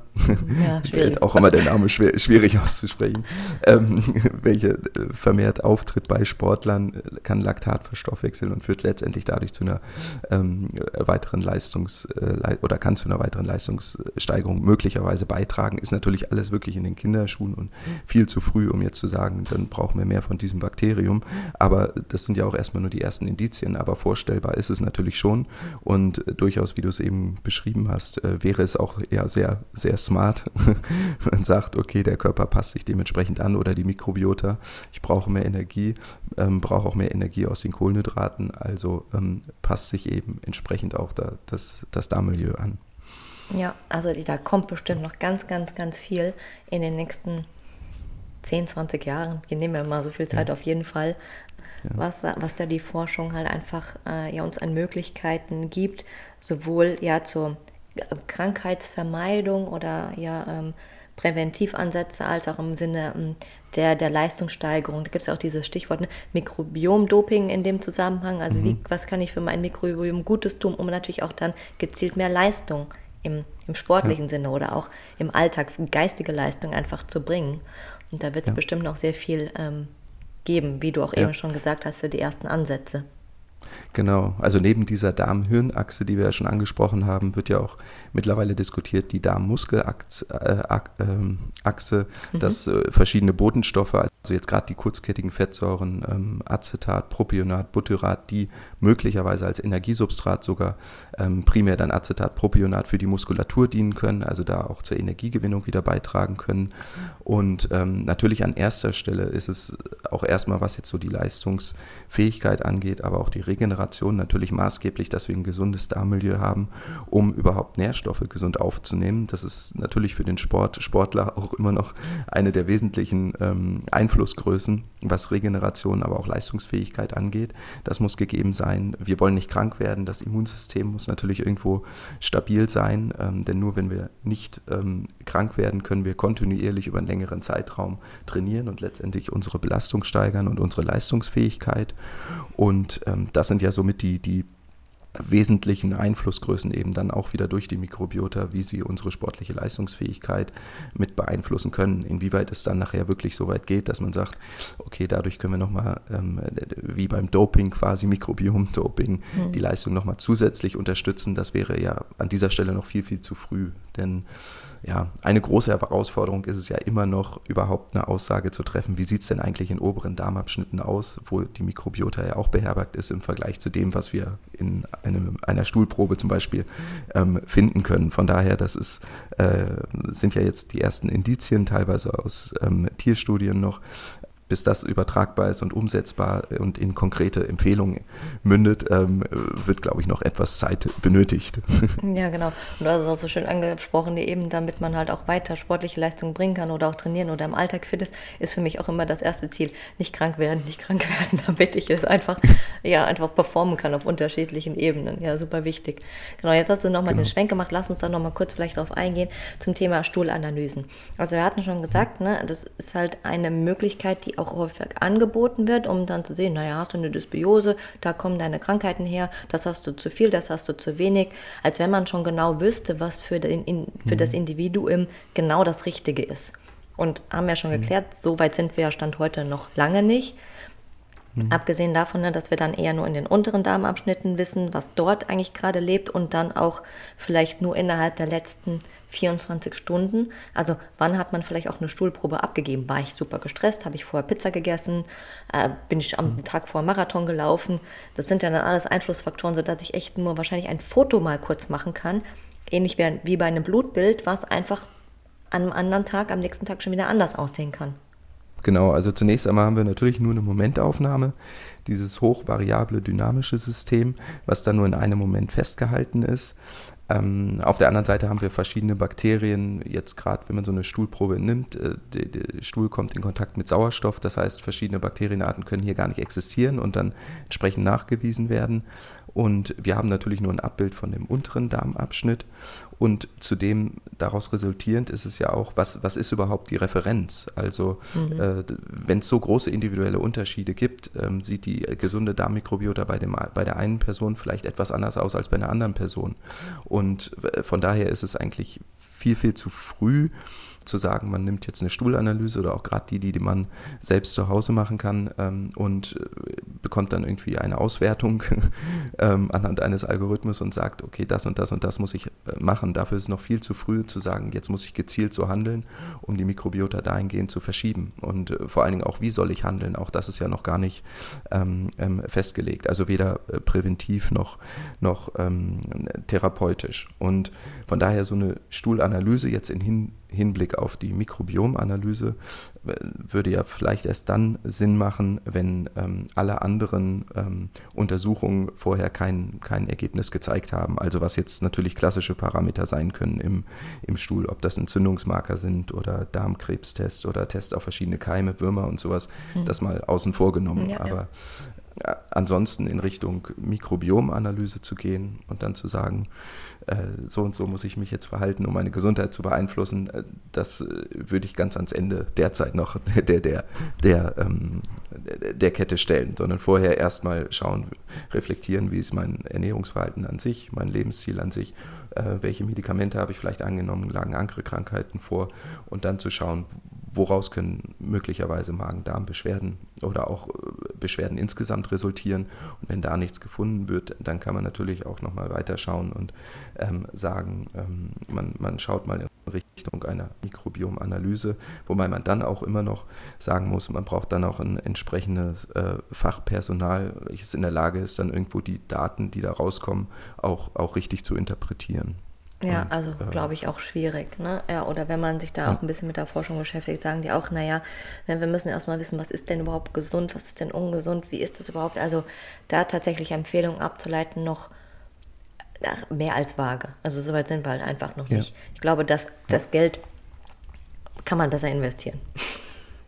ja, fällt auch immer der Name schwer, schwierig auszusprechen, ähm, welche äh, vermehrt auftritt bei Sportlern, kann Laktat verstoffwechseln und führt letztendlich dadurch zu einer ähm, weiteren Leistungs- äh, oder kann zu einer weiteren Leistungssteigerung möglicherweise beitragen. Ist natürlich alles wirklich in den Kinderschuhen und viel zu früh, um jetzt zu sagen, dann brauchen wir mehr von diesem Bakterium. Aber das sind ja auch erstmal nur die ersten Indizien, aber vorstellbar ist es natürlich schon. Und durchaus, wie du es eben beschrieben hast, äh, wäre es auch eher sehr, sehr smart. Man sagt, okay, der Körper passt sich dementsprechend an oder die Mikrobiota, ich brauche mehr Energie, ähm, brauche auch mehr Energie aus den Kohlenhydraten, also ähm, passt sich eben entsprechend auch da, das, das Darmmilieu an. Ja, also da kommt bestimmt noch ganz, ganz, ganz viel in den nächsten 10, 20 Jahren, ich nehme mir mal so viel Zeit ja. auf jeden Fall, ja. was, was da die Forschung halt einfach äh, ja, uns an Möglichkeiten gibt, sowohl ja zur Krankheitsvermeidung oder ja ähm, Präventivansätze als auch im Sinne ähm, der, der Leistungssteigerung. Da gibt es auch dieses Stichwort ne, Mikrobiom-Doping in dem Zusammenhang. Also mhm. wie, was kann ich für mein Mikrobiom Gutes tun, um natürlich auch dann gezielt mehr Leistung im, im sportlichen ja. Sinne oder auch im Alltag, geistige Leistung einfach zu bringen. Und da wird es ja. bestimmt noch sehr viel ähm, geben, wie du auch ja. eben schon gesagt hast, für die ersten Ansätze. Genau, also neben dieser Darm-Hirn-Achse, die wir ja schon angesprochen haben, wird ja auch mittlerweile diskutiert die Darm-Muskel-Achse, äh, ähm, mhm. dass äh, verschiedene Botenstoffe, also jetzt gerade die kurzkettigen Fettsäuren, ähm, Acetat, Propionat, Butyrat, die möglicherweise als Energiesubstrat sogar ähm, primär dann Acetat, Propionat für die Muskulatur dienen können, also da auch zur Energiegewinnung wieder beitragen können. Und natürlich an erster Stelle ist es auch erstmal, was jetzt so die Leistungsfähigkeit angeht, aber auch die Regeneration natürlich maßgeblich, dass wir ein gesundes Darmmilieu haben, um überhaupt Nährstoffe gesund aufzunehmen. Das ist natürlich für den Sport, Sportler auch immer noch eine der wesentlichen ähm, Einflussgrößen, was Regeneration, aber auch Leistungsfähigkeit angeht. Das muss gegeben sein. Wir wollen nicht krank werden. Das Immunsystem muss natürlich irgendwo stabil sein, ähm, denn nur wenn wir nicht ähm, krank werden, können wir kontinuierlich über einen längeren Zeitraum trainieren und letztendlich unsere Belastung steigern und unsere Leistungsfähigkeit. Und ähm, das sind ja somit die, die wesentlichen Einflussgrößen eben dann auch wieder durch die Mikrobiota, wie sie unsere sportliche Leistungsfähigkeit mit beeinflussen können. Inwieweit es dann nachher wirklich so weit geht, dass man sagt, okay, dadurch können wir nochmal, ähm, wie beim Doping quasi, Mikrobiom-Doping, mhm. die Leistung nochmal zusätzlich unterstützen. Das wäre ja an dieser Stelle noch viel, viel zu früh. Denn ja, eine große Herausforderung ist es ja immer noch, überhaupt eine Aussage zu treffen, wie sieht es denn eigentlich in oberen Darmabschnitten aus, wo die Mikrobiota ja auch beherbergt ist im Vergleich zu dem, was wir in einem, einer Stuhlprobe zum Beispiel ähm, finden können. Von daher, das ist, äh, sind ja jetzt die ersten Indizien, teilweise aus ähm, Tierstudien noch, bis das übertragbar ist und umsetzbar und in konkrete Empfehlungen mündet, ähm, wird, glaube ich, noch etwas Zeit benötigt. Ja, genau. Und du hast es auch so schön angesprochen, eben damit man halt auch weiter sportliche Leistungen bringen kann oder auch trainieren oder im Alltag fit ist, ist für mich auch immer das erste Ziel. Nicht krank werden, nicht krank werden, damit ich es einfach, ja, einfach performen kann auf unterschiedlichen Ebenen. Ja, super wichtig. Genau, jetzt hast du nochmal genau. den Schwenk gemacht. Lass uns da nochmal kurz vielleicht darauf eingehen zum Thema Stuhlanalysen. Also wir hatten schon gesagt, ne, das ist halt eine Möglichkeit, die auch auch häufig angeboten wird, um dann zu sehen, naja, hast du eine Dysbiose, da kommen deine Krankheiten her, das hast du zu viel, das hast du zu wenig, als wenn man schon genau wüsste, was für, den, in, für mhm. das Individuum genau das Richtige ist. Und haben ja schon mhm. geklärt, so weit sind wir ja Stand heute noch lange nicht. Mhm. Abgesehen davon, ne, dass wir dann eher nur in den unteren Darmabschnitten wissen, was dort eigentlich gerade lebt und dann auch vielleicht nur innerhalb der letzten 24 Stunden. Also wann hat man vielleicht auch eine Stuhlprobe abgegeben? War ich super gestresst? Habe ich vorher Pizza gegessen? Äh, bin ich am mhm. Tag vor Marathon gelaufen? Das sind ja dann alles Einflussfaktoren, sodass ich echt nur wahrscheinlich ein Foto mal kurz machen kann. Ähnlich wie bei einem Blutbild, was einfach an einem anderen Tag, am nächsten Tag schon wieder anders aussehen kann. Genau, also zunächst einmal haben wir natürlich nur eine Momentaufnahme, dieses hochvariable dynamische System, was dann nur in einem Moment festgehalten ist. Ähm, auf der anderen Seite haben wir verschiedene Bakterien, jetzt gerade wenn man so eine Stuhlprobe nimmt, äh, der, der Stuhl kommt in Kontakt mit Sauerstoff, das heißt verschiedene Bakterienarten können hier gar nicht existieren und dann entsprechend nachgewiesen werden. Und wir haben natürlich nur ein Abbild von dem unteren Darmabschnitt. Und zudem daraus resultierend ist es ja auch, was, was ist überhaupt die Referenz? Also mhm. äh, wenn es so große individuelle Unterschiede gibt, ähm, sieht die gesunde Darmmikrobiota bei, dem, bei der einen Person vielleicht etwas anders aus als bei einer anderen Person. Und äh, von daher ist es eigentlich viel, viel zu früh, zu sagen, man nimmt jetzt eine Stuhlanalyse oder auch gerade die, die, die man selbst zu Hause machen kann ähm, und äh, bekommt dann irgendwie eine Auswertung ähm, anhand eines Algorithmus und sagt, okay, das und das und das muss ich äh, machen. Dafür ist es noch viel zu früh zu sagen, jetzt muss ich gezielt so handeln, um die Mikrobiota dahingehend zu verschieben. Und äh, vor allen Dingen auch, wie soll ich handeln? Auch das ist ja noch gar nicht ähm, ähm festgelegt. Also weder äh, präventiv noch, noch ähm, therapeutisch. Und von daher so eine Stuhlanalyse jetzt in hin Hinblick auf die Mikrobiomanalyse äh, würde ja vielleicht erst dann Sinn machen, wenn ähm, alle anderen ähm, Untersuchungen vorher kein, kein Ergebnis gezeigt haben. Also was jetzt natürlich klassische Parameter sein können im, im Stuhl, ob das Entzündungsmarker sind oder Darmkrebstest oder Test auf verschiedene Keime, Würmer und sowas, mhm. das mal außen vor genommen. Ja, Aber ja. ansonsten in Richtung Mikrobiomanalyse zu gehen und dann zu sagen, äh, so und so muss ich mich jetzt verhalten, um meine Gesundheit zu beeinflussen, äh, das äh, würde ich ganz ans Ende derzeit noch der, der, der, ähm, der Kette stellen, sondern vorher erstmal schauen, reflektieren, wie ist mein Ernährungsverhalten an sich, mein Lebensziel an sich, welche Medikamente habe ich vielleicht angenommen, lagen andere Krankheiten vor und dann zu schauen, woraus können möglicherweise Magen-Darm-Beschwerden oder auch äh, Beschwerden insgesamt resultieren. Und wenn da nichts gefunden wird, dann kann man natürlich auch nochmal weiterschauen und ähm, sagen, ähm, man, man schaut mal in Richtung einer Mikrobiomanalyse, wobei man dann auch immer noch sagen muss, man braucht dann auch ein entsprechendes äh, Fachpersonal, welches in der Lage ist, dann irgendwo die Daten, die da rauskommen, auch, auch richtig zu interpretieren. Ja, und, also äh, glaube ich auch schwierig. Ne? Ja, oder wenn man sich da ja. auch ein bisschen mit der Forschung beschäftigt, sagen die auch, naja, ne, wir müssen erstmal wissen, was ist denn überhaupt gesund, was ist denn ungesund, wie ist das überhaupt? Also da tatsächlich Empfehlungen abzuleiten, noch ach, mehr als vage. Also soweit sind wir halt einfach noch ja. nicht. Ich glaube, dass das Geld kann man besser investieren.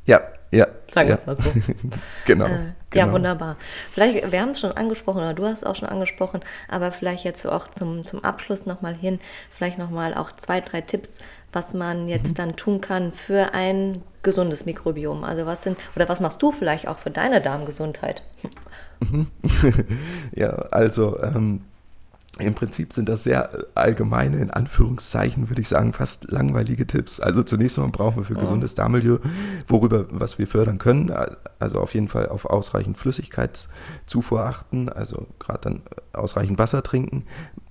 Ja, ja. Sagen wir es mal so. genau, äh, genau, Ja, wunderbar. Vielleicht, wir haben es schon angesprochen, oder du hast es auch schon angesprochen, aber vielleicht jetzt so auch zum, zum Abschluss nochmal hin, vielleicht nochmal auch zwei, drei Tipps, was man jetzt mhm. dann tun kann für ein gesundes Mikrobiom. Also was sind, oder was machst du vielleicht auch für deine Darmgesundheit? Mhm. ja, also ähm, im Prinzip sind das sehr allgemeine, in Anführungszeichen würde ich sagen, fast langweilige Tipps. Also zunächst einmal brauchen wir für gesundes Darmmilieu, worüber, was wir fördern können, also auf jeden Fall auf ausreichend Flüssigkeitszufuhr achten, also gerade dann ausreichend Wasser trinken,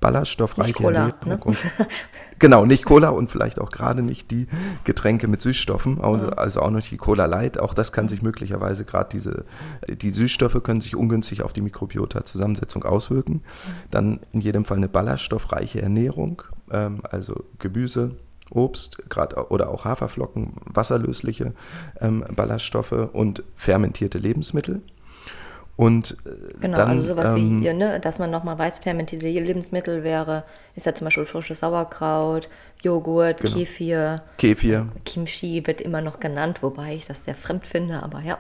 ballaststoffreiche nicht Cola, ne? und, genau, nicht Cola und vielleicht auch gerade nicht die Getränke mit Süßstoffen, also, auch nicht die Cola Light. Auch das kann sich möglicherweise gerade diese, die Süßstoffe können sich ungünstig auf die Mikrobiota-Zusammensetzung auswirken. Dann in jedem Fall eine ballaststoffreiche Ernährung, ähm, also Gemüse, Obst, gerade oder auch Haferflocken, wasserlösliche ähm, Ballaststoffe und fermentierte Lebensmittel. Und äh, genau, dann, also sowas ähm, wie hier, ne, dass man nochmal weiß, fermentierte Lebensmittel wäre, ist ja zum Beispiel frisches Sauerkraut, Joghurt, genau. Kefir. Kefir. Kimchi wird immer noch genannt, wobei ich das sehr fremd finde, aber ja.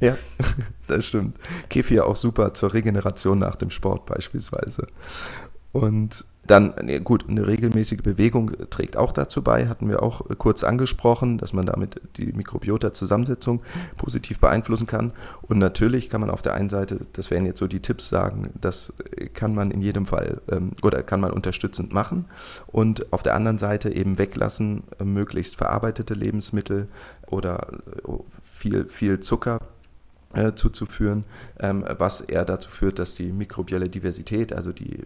Ja, das stimmt. Kefir auch super zur Regeneration nach dem Sport beispielsweise. Und dann, gut, eine regelmäßige Bewegung trägt auch dazu bei, hatten wir auch kurz angesprochen, dass man damit die Mikrobiota-Zusammensetzung positiv beeinflussen kann. Und natürlich kann man auf der einen Seite, das wären jetzt so die Tipps sagen, das kann man in jedem Fall ähm, oder kann man unterstützend machen. Und auf der anderen Seite eben weglassen, äh, möglichst verarbeitete Lebensmittel oder äh, viel, viel Zucker äh, zuzuführen, ähm, was eher dazu führt, dass die mikrobielle Diversität, also die äh,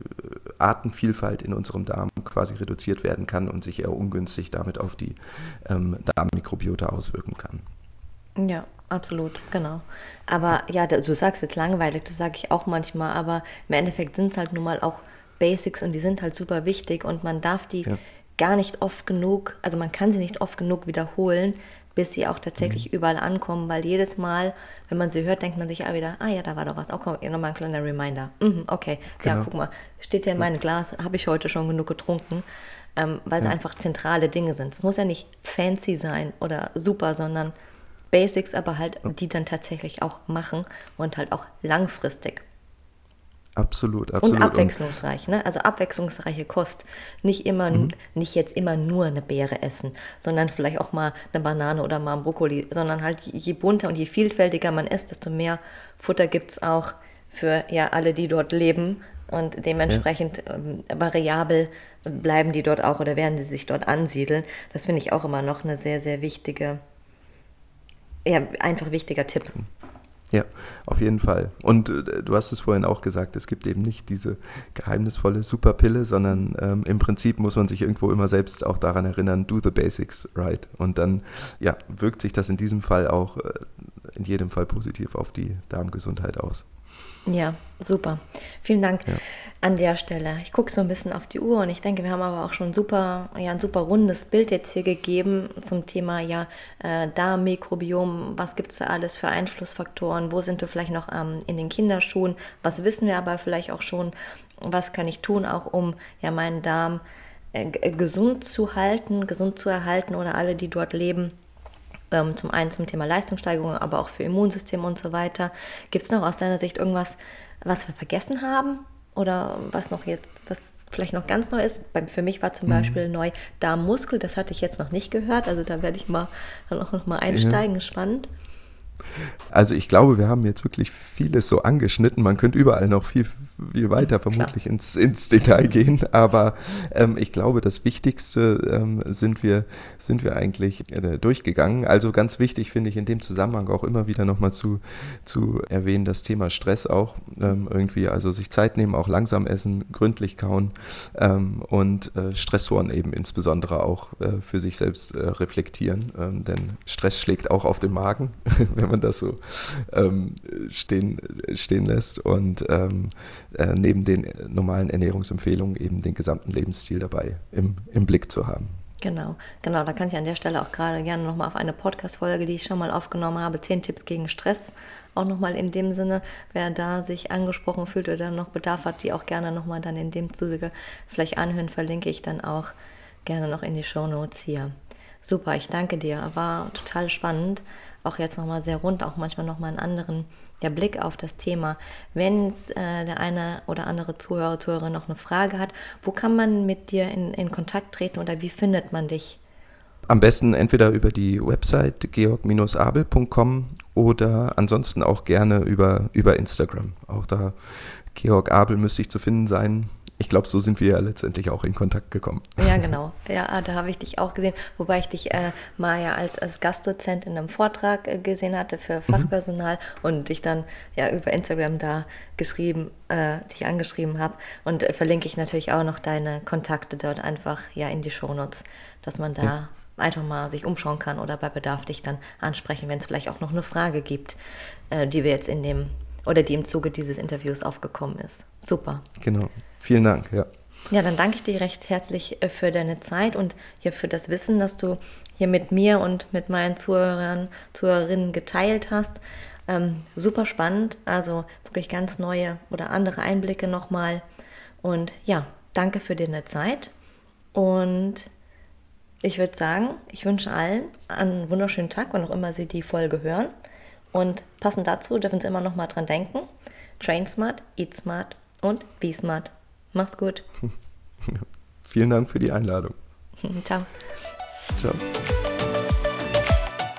Artenvielfalt in unserem Darm quasi reduziert werden kann und sich eher ungünstig damit auf die ähm, Darmmikrobiota auswirken kann. Ja, absolut, genau. Aber ja, du sagst jetzt langweilig, das sage ich auch manchmal, aber im Endeffekt sind es halt nun mal auch Basics und die sind halt super wichtig und man darf die ja. gar nicht oft genug, also man kann sie nicht oft genug wiederholen, bis sie auch tatsächlich mhm. überall ankommen, weil jedes Mal, wenn man sie hört, denkt man sich auch wieder, ah ja, da war doch was, auch oh, nochmal ein kleiner Reminder. Mhm, okay, genau. ja, guck mal, steht ja in meinem Glas, habe ich heute schon genug getrunken, ähm, weil es ja. einfach zentrale Dinge sind. Es muss ja nicht fancy sein oder super, sondern Basics, aber halt, die dann tatsächlich auch machen und halt auch langfristig. Absolut, absolut. Und abwechslungsreich, ne? Also abwechslungsreiche Kost. Nicht immer, mhm. nicht jetzt immer nur eine Beere essen, sondern vielleicht auch mal eine Banane oder mal ein Brokkoli, sondern halt je bunter und je vielfältiger man isst, desto mehr Futter gibt es auch für ja alle, die dort leben. Und dementsprechend ja. ähm, variabel bleiben die dort auch oder werden sie sich dort ansiedeln. Das finde ich auch immer noch eine sehr, sehr wichtige, ja, einfach wichtiger Tipp. Mhm. Ja, auf jeden Fall. Und äh, du hast es vorhin auch gesagt, es gibt eben nicht diese geheimnisvolle Superpille, sondern ähm, im Prinzip muss man sich irgendwo immer selbst auch daran erinnern, do the basics right. Und dann ja, wirkt sich das in diesem Fall auch äh, in jedem Fall positiv auf die Darmgesundheit aus. Ja, super. Vielen Dank ja. an der Stelle. Ich gucke so ein bisschen auf die Uhr und ich denke, wir haben aber auch schon super, ja, ein super rundes Bild jetzt hier gegeben zum Thema ja, äh, Darmmikrobiom. Was gibt es da alles für Einflussfaktoren? Wo sind wir vielleicht noch ähm, in den Kinderschuhen? Was wissen wir aber vielleicht auch schon? Was kann ich tun, auch um ja meinen Darm äh, gesund zu halten, gesund zu erhalten oder alle, die dort leben? Ähm, zum einen zum Thema Leistungssteigerung, aber auch für Immunsystem und so weiter. Gibt es noch aus deiner Sicht irgendwas, was wir vergessen haben oder was noch jetzt, was vielleicht noch ganz neu ist? für mich war zum mhm. Beispiel neu Darmmuskel, das hatte ich jetzt noch nicht gehört, also da werde ich mal dann auch noch mal einsteigen, ja. spannend. Also ich glaube, wir haben jetzt wirklich vieles so angeschnitten. Man könnte überall noch viel, viel weiter vermutlich ins, ins Detail gehen. Aber ähm, ich glaube, das Wichtigste ähm, sind, wir, sind wir eigentlich äh, durchgegangen. Also ganz wichtig finde ich in dem Zusammenhang auch immer wieder nochmal zu, zu erwähnen, das Thema Stress auch ähm, irgendwie. Also sich Zeit nehmen, auch langsam essen, gründlich kauen ähm, und äh, Stressoren eben insbesondere auch äh, für sich selbst äh, reflektieren. Ähm, denn Stress schlägt auch auf den Magen, wenn man das so ähm, stehen, stehen lässt. Und äh, neben den normalen Ernährungsempfehlungen eben den gesamten Lebensstil dabei im, im Blick zu haben. Genau, genau. Da kann ich an der Stelle auch gerade gerne nochmal auf eine Podcast-Folge, die ich schon mal aufgenommen habe, 10 Tipps gegen Stress, auch nochmal in dem Sinne, wer da sich angesprochen fühlt oder noch Bedarf hat, die auch gerne nochmal dann in dem Zuge vielleicht anhören, verlinke ich dann auch gerne noch in die Show Notes hier. Super, ich danke dir. War total spannend. Auch jetzt nochmal sehr rund, auch manchmal nochmal einen anderen der Blick auf das Thema. Wenn äh, der eine oder andere Zuhörer, Zuhörerin noch eine Frage hat, wo kann man mit dir in, in Kontakt treten oder wie findet man dich? Am besten entweder über die Website georg-abel.com oder ansonsten auch gerne über, über Instagram. Auch da Georg Abel müsste ich zu finden sein ich glaube, so sind wir ja letztendlich auch in Kontakt gekommen. Ja, genau. Ja, da habe ich dich auch gesehen, wobei ich dich äh, mal ja als, als Gastdozent in einem Vortrag äh, gesehen hatte für mhm. Fachpersonal mhm. und dich dann ja über Instagram da geschrieben, äh, dich angeschrieben habe. Und äh, verlinke ich natürlich auch noch deine Kontakte dort einfach ja in die Shownotes, dass man da ja. einfach mal sich umschauen kann oder bei Bedarf dich dann ansprechen, wenn es vielleicht auch noch eine Frage gibt, äh, die wir jetzt in dem oder die im Zuge dieses Interviews aufgekommen ist. Super. Genau. Vielen Dank, ja. Ja, dann danke ich dir recht herzlich äh, für deine Zeit und hier für das Wissen, das du hier mit mir und mit meinen Zuhörern, Zuhörerinnen geteilt hast. Ähm, super spannend, also wirklich ganz neue oder andere Einblicke nochmal. Und ja, danke für deine Zeit. Und ich würde sagen, ich wünsche allen einen wunderschönen Tag, wann auch immer Sie die Folge hören. Und passend dazu dürfen Sie immer noch mal dran denken: Train smart, eat smart und be smart. Mach's gut. Vielen Dank für die Einladung. Ciao. Ciao.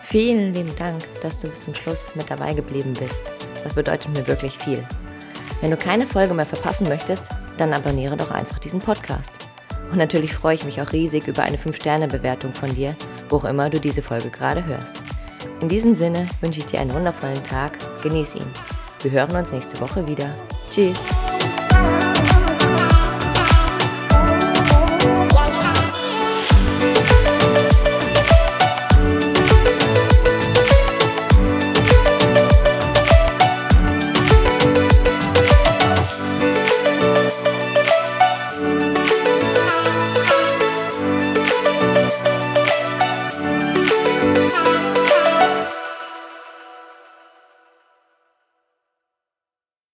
Vielen lieben Dank, dass du bis zum Schluss mit dabei geblieben bist. Das bedeutet mir wirklich viel. Wenn du keine Folge mehr verpassen möchtest, dann abonniere doch einfach diesen Podcast. Und natürlich freue ich mich auch riesig über eine 5-Sterne-Bewertung von dir, wo auch immer du diese Folge gerade hörst. In diesem Sinne wünsche ich dir einen wundervollen Tag, genieß ihn. Wir hören uns nächste Woche wieder. Tschüss.